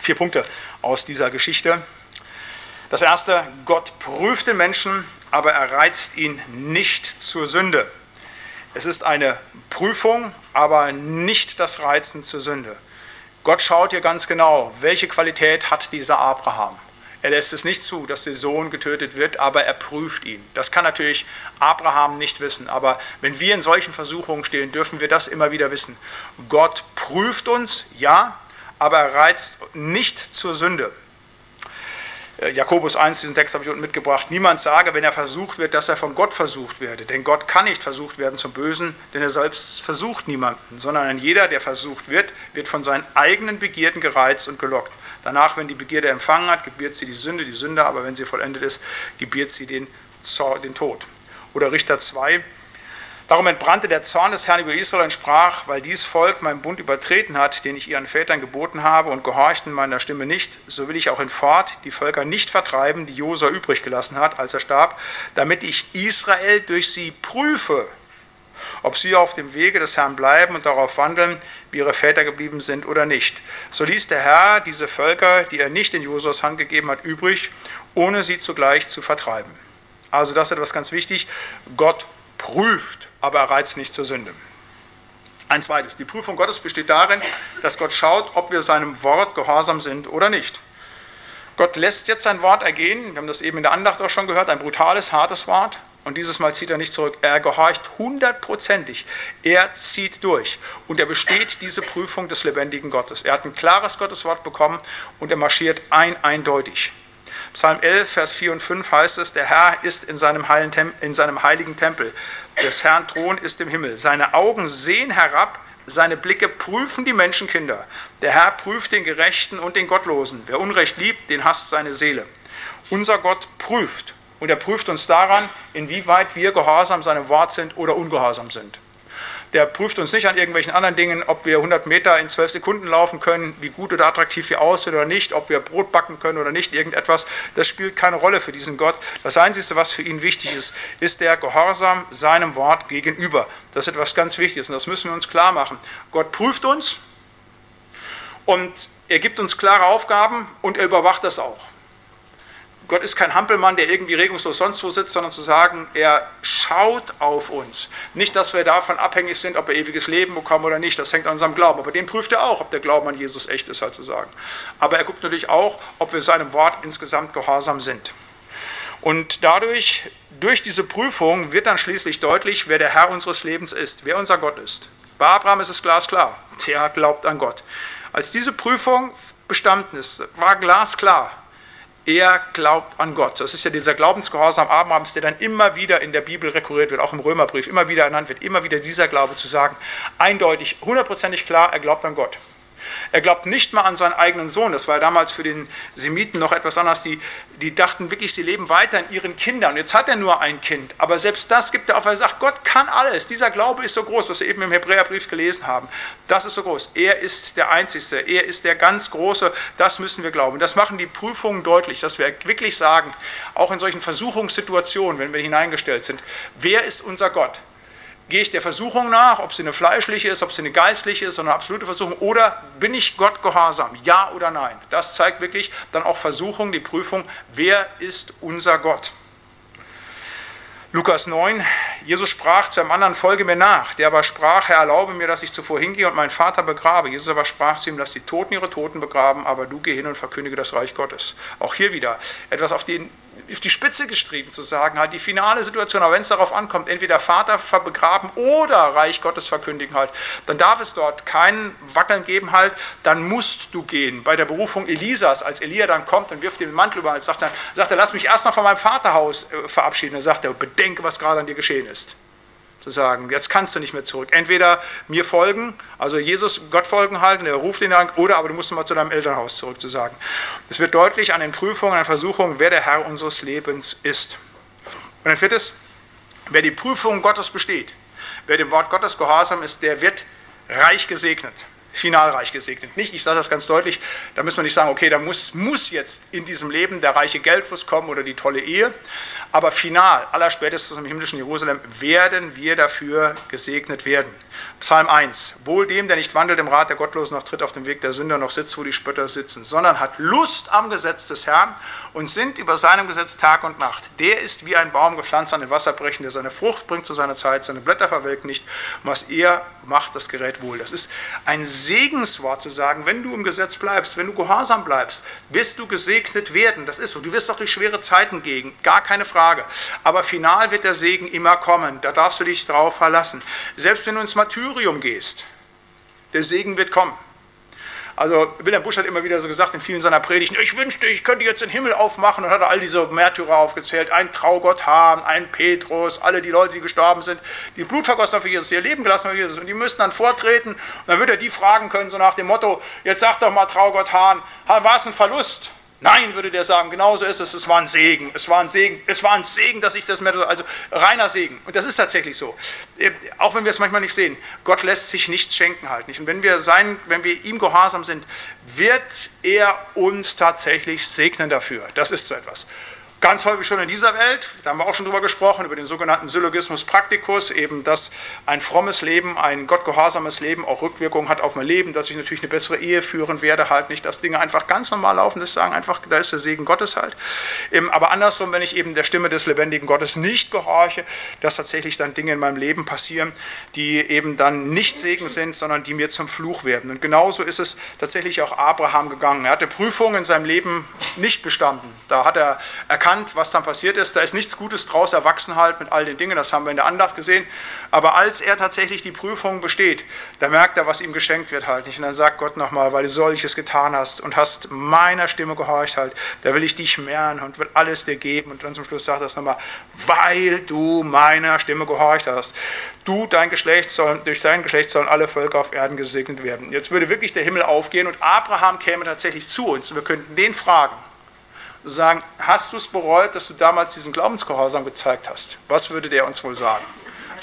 Vier Punkte aus dieser Geschichte. Das erste, Gott prüft den Menschen, aber er reizt ihn nicht zur Sünde. Es ist eine Prüfung, aber nicht das Reizen zur Sünde. Gott schaut hier ganz genau, welche Qualität hat dieser Abraham. Er lässt es nicht zu, dass der Sohn getötet wird, aber er prüft ihn. Das kann natürlich Abraham nicht wissen, aber wenn wir in solchen Versuchungen stehen, dürfen wir das immer wieder wissen. Gott prüft uns, ja, aber er reizt nicht zur Sünde. Äh, Jakobus 1, diesen Text habe ich unten mitgebracht. Niemand sage, wenn er versucht wird, dass er von Gott versucht werde. Denn Gott kann nicht versucht werden zum Bösen, denn er selbst versucht niemanden, sondern ein jeder, der versucht wird, wird von seinen eigenen Begierden gereizt und gelockt. Danach, wenn die Begierde empfangen hat, gebiert sie die Sünde, die Sünde, aber wenn sie vollendet ist, gebiert sie den, den Tod. Oder Richter 2, Darum entbrannte der Zorn des Herrn über Israel und sprach, weil dies Volk meinen Bund übertreten hat, den ich ihren Vätern geboten habe und gehorchten meiner Stimme nicht, so will ich auch in Fort die Völker nicht vertreiben, die Josua übrig gelassen hat, als er starb, damit ich Israel durch sie prüfe, ob sie auf dem Wege des Herrn bleiben und darauf wandeln, wie ihre Väter geblieben sind oder nicht. So ließ der Herr diese Völker, die er nicht in Josuas Hand gegeben hat, übrig, ohne sie zugleich zu vertreiben. Also das ist etwas ganz wichtig. Gott prüft aber er reizt nicht zur Sünde. Ein zweites, die Prüfung Gottes besteht darin, dass Gott schaut, ob wir seinem Wort gehorsam sind oder nicht. Gott lässt jetzt sein Wort ergehen, wir haben das eben in der Andacht auch schon gehört, ein brutales, hartes Wort. Und dieses Mal zieht er nicht zurück. Er gehorcht hundertprozentig. Er zieht durch. Und er besteht diese Prüfung des lebendigen Gottes. Er hat ein klares Gotteswort bekommen und er marschiert ein eindeutig. Psalm 11, Vers 4 und 5 heißt es, der Herr ist in seinem, in seinem heiligen Tempel. Des Herrn Thron ist im Himmel. Seine Augen sehen herab, seine Blicke prüfen die Menschenkinder. Der Herr prüft den Gerechten und den Gottlosen. Wer Unrecht liebt, den hasst seine Seele. Unser Gott prüft. Und er prüft uns daran, inwieweit wir gehorsam seinem Wort sind oder ungehorsam sind. Der prüft uns nicht an irgendwelchen anderen Dingen, ob wir 100 Meter in 12 Sekunden laufen können, wie gut oder attraktiv wir aussehen oder nicht, ob wir Brot backen können oder nicht, irgendetwas. Das spielt keine Rolle für diesen Gott. Das Einzige, was für ihn wichtig ist, ist der Gehorsam seinem Wort gegenüber. Das ist etwas ganz Wichtiges und das müssen wir uns klar machen. Gott prüft uns und er gibt uns klare Aufgaben und er überwacht das auch. Gott ist kein Hampelmann, der irgendwie regungslos sonst wo sitzt, sondern zu sagen, er schaut auf uns. Nicht, dass wir davon abhängig sind, ob wir ewiges Leben bekommen oder nicht, das hängt an unserem Glauben. Aber den prüft er auch, ob der Glauben an Jesus echt ist, halt zu sagen. Aber er guckt natürlich auch, ob wir seinem Wort insgesamt gehorsam sind. Und dadurch, durch diese Prüfung, wird dann schließlich deutlich, wer der Herr unseres Lebens ist, wer unser Gott ist. Bei Abraham ist es glasklar, der glaubt an Gott. Als diese Prüfung bestanden ist, war glasklar, er glaubt an Gott. Das ist ja dieser Glaubensgehorsam Abrahams, der dann immer wieder in der Bibel rekurriert wird, auch im Römerbrief, immer wieder ernannt wird, immer wieder dieser Glaube zu sagen, eindeutig, hundertprozentig klar, er glaubt an Gott. Er glaubt nicht mal an seinen eigenen Sohn. Das war damals für den Semiten noch etwas anderes. Die, die dachten wirklich, sie leben weiter in ihren Kindern. Und jetzt hat er nur ein Kind. Aber selbst das gibt er auf. Er sagt, Gott kann alles. Dieser Glaube ist so groß, was wir eben im Hebräerbrief gelesen haben. Das ist so groß. Er ist der Einzige. Er ist der ganz Große. Das müssen wir glauben. Das machen die Prüfungen deutlich, dass wir wirklich sagen, auch in solchen Versuchungssituationen, wenn wir hineingestellt sind, wer ist unser Gott? Gehe ich der Versuchung nach, ob sie eine fleischliche ist, ob sie eine geistliche ist, eine absolute Versuchung, oder bin ich Gott gehorsam? Ja oder nein? Das zeigt wirklich dann auch Versuchung, die Prüfung, wer ist unser Gott? Lukas 9, Jesus sprach zu einem anderen, folge mir nach. Der aber sprach, Herr, erlaube mir, dass ich zuvor hingehe und meinen Vater begrabe. Jesus aber sprach zu ihm, lass die Toten ihre Toten begraben, aber du geh hin und verkündige das Reich Gottes. Auch hier wieder etwas auf den auf die Spitze gestrieben zu sagen, halt die finale Situation, aber wenn es darauf ankommt, entweder Vater begraben oder Reich Gottes verkündigen halt, dann darf es dort kein Wackeln geben halt, dann musst du gehen. Bei der Berufung Elisas, als Elia dann kommt und wirft den Mantel über, sagt er, sagt er, lass mich erst noch von meinem Vaterhaus äh, verabschieden. Dann sagt er, bedenke, was gerade an dir geschehen ist zu sagen, jetzt kannst du nicht mehr zurück. Entweder mir folgen, also Jesus, Gott folgen halten, er ruft ihn an, oder aber du musst mal zu deinem Elternhaus zurück, zu sagen. Es wird deutlich an den Prüfungen, an den Versuchungen, wer der Herr unseres Lebens ist. Und ein viertes, wer die Prüfung Gottes besteht, wer dem Wort Gottes gehorsam ist, der wird reich gesegnet finalreich gesegnet. Nicht, ich sage das ganz deutlich, da müssen wir nicht sagen, okay, da muss, muss jetzt in diesem Leben der reiche Geldfluss kommen oder die tolle Ehe, Aber final, allerspätestens im himmlischen Jerusalem, werden wir dafür gesegnet werden. Psalm 1. Wohl dem, der nicht wandelt im Rat der Gottlosen, noch tritt auf dem Weg der Sünder, noch sitzt, wo die Spötter sitzen, sondern hat Lust am Gesetz des Herrn und sinnt über seinem Gesetz Tag und Nacht. Der ist wie ein Baum gepflanzt an den Wasserbrechen, der seine Frucht bringt zu seiner Zeit, seine Blätter verwelken nicht. Was er macht, das gerät wohl. Das ist ein Segenswort zu sagen, wenn du im Gesetz bleibst, wenn du gehorsam bleibst, wirst du gesegnet werden. Das ist so. Du wirst auch durch schwere Zeiten gehen, gar keine Frage. Aber final wird der Segen immer kommen. Da darfst du dich drauf verlassen. Selbst wenn du ins Martyrium gehst, der Segen wird kommen. Also Wilhelm Busch hat immer wieder so gesagt in vielen seiner Predigten, ich wünschte, ich könnte jetzt den Himmel aufmachen und hat all diese Märtyrer aufgezählt, ein Traugott Hahn, ein Petrus, alle die Leute, die gestorben sind, die Blut vergossen haben für Jesus, ihr Leben gelassen haben für Jesus und die müssten dann vortreten und dann würde er die fragen können, so nach dem Motto, jetzt sag doch mal Traugott Hahn, war es ein Verlust? Nein, würde der sagen, genauso ist es, es war ein Segen, es war ein Segen, es war ein Segen, dass ich das mehr, also reiner Segen. Und das ist tatsächlich so. Äh, auch wenn wir es manchmal nicht sehen, Gott lässt sich nichts schenken halt nicht. Und wenn wir, sein, wenn wir ihm gehorsam sind, wird er uns tatsächlich segnen dafür. Das ist so etwas. Ganz häufig schon in dieser Welt, da haben wir auch schon drüber gesprochen, über den sogenannten Syllogismus Practicus, eben, dass ein frommes Leben, ein gottgehorsames Leben auch Rückwirkungen hat auf mein Leben, dass ich natürlich eine bessere Ehe führen werde, halt nicht, dass Dinge einfach ganz normal laufen, das sagen einfach, da ist der Segen Gottes halt. Aber andersrum, wenn ich eben der Stimme des lebendigen Gottes nicht gehorche, dass tatsächlich dann Dinge in meinem Leben passieren, die eben dann nicht Segen sind, sondern die mir zum Fluch werden. Und genauso ist es tatsächlich auch Abraham gegangen. Er hatte Prüfungen in seinem Leben nicht bestanden. Da hat er erkannt, erkannt, was dann passiert ist. Da ist nichts Gutes draus erwachsen halt mit all den Dingen, das haben wir in der Andacht gesehen. Aber als er tatsächlich die Prüfung besteht, da merkt er, was ihm geschenkt wird halt nicht. Und dann sagt Gott nochmal, weil du solches getan hast und hast meiner Stimme gehorcht halt, da will ich dich mehren und will alles dir geben. Und dann zum Schluss sagt er es nochmal, weil du meiner Stimme gehorcht hast. Du, dein Geschlecht soll, durch dein Geschlecht sollen alle Völker auf Erden gesegnet werden. Jetzt würde wirklich der Himmel aufgehen und Abraham käme tatsächlich zu uns und wir könnten den fragen, sagen, hast du es bereut, dass du damals diesen Glaubensgehorsam gezeigt hast? Was würde der uns wohl sagen?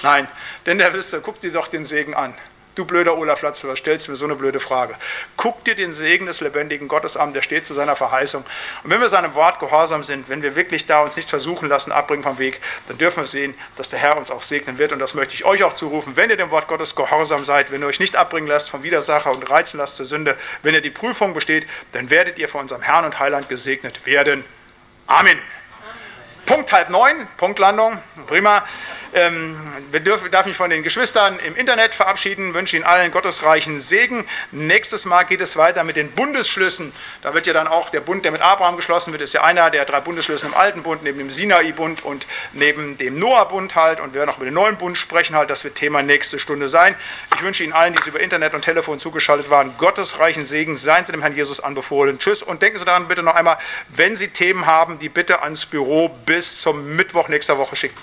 Nein, denn der wüsste, guck dir doch den Segen an. Du blöder Olaf Latzler, stellst mir so eine blöde Frage. Guck dir den Segen des lebendigen Gottes an, der steht zu seiner Verheißung. Und wenn wir seinem Wort gehorsam sind, wenn wir wirklich da uns nicht versuchen lassen, abbringen vom Weg, dann dürfen wir sehen, dass der Herr uns auch segnen wird. Und das möchte ich euch auch zurufen. Wenn ihr dem Wort Gottes gehorsam seid, wenn ihr euch nicht abbringen lasst vom Widersacher und reizen lasst zur Sünde, wenn ihr die Prüfung besteht, dann werdet ihr von unserem Herrn und Heiland gesegnet werden. Amen. Punkt halb neun, Punktlandung, prima. Ähm, wir dürfen, darf mich von den Geschwistern im Internet verabschieden, wünsche Ihnen allen gottesreichen Segen. Nächstes Mal geht es weiter mit den Bundesschlüssen. Da wird ja dann auch der Bund, der mit Abraham geschlossen wird, ist ja einer der drei Bundesschlüsse im Alten Bund, neben dem Sinai-Bund und neben dem Noah-Bund halt. Und wir werden auch über den neuen Bund sprechen halt. Das wird Thema nächste Stunde sein. Ich wünsche Ihnen allen, die Sie über Internet und Telefon zugeschaltet waren, gottesreichen Segen. Seien Sie dem Herrn Jesus anbefohlen. Tschüss und denken Sie daran bitte noch einmal, wenn Sie Themen haben, die bitte ans Büro bis zum Mittwoch nächster Woche schicken.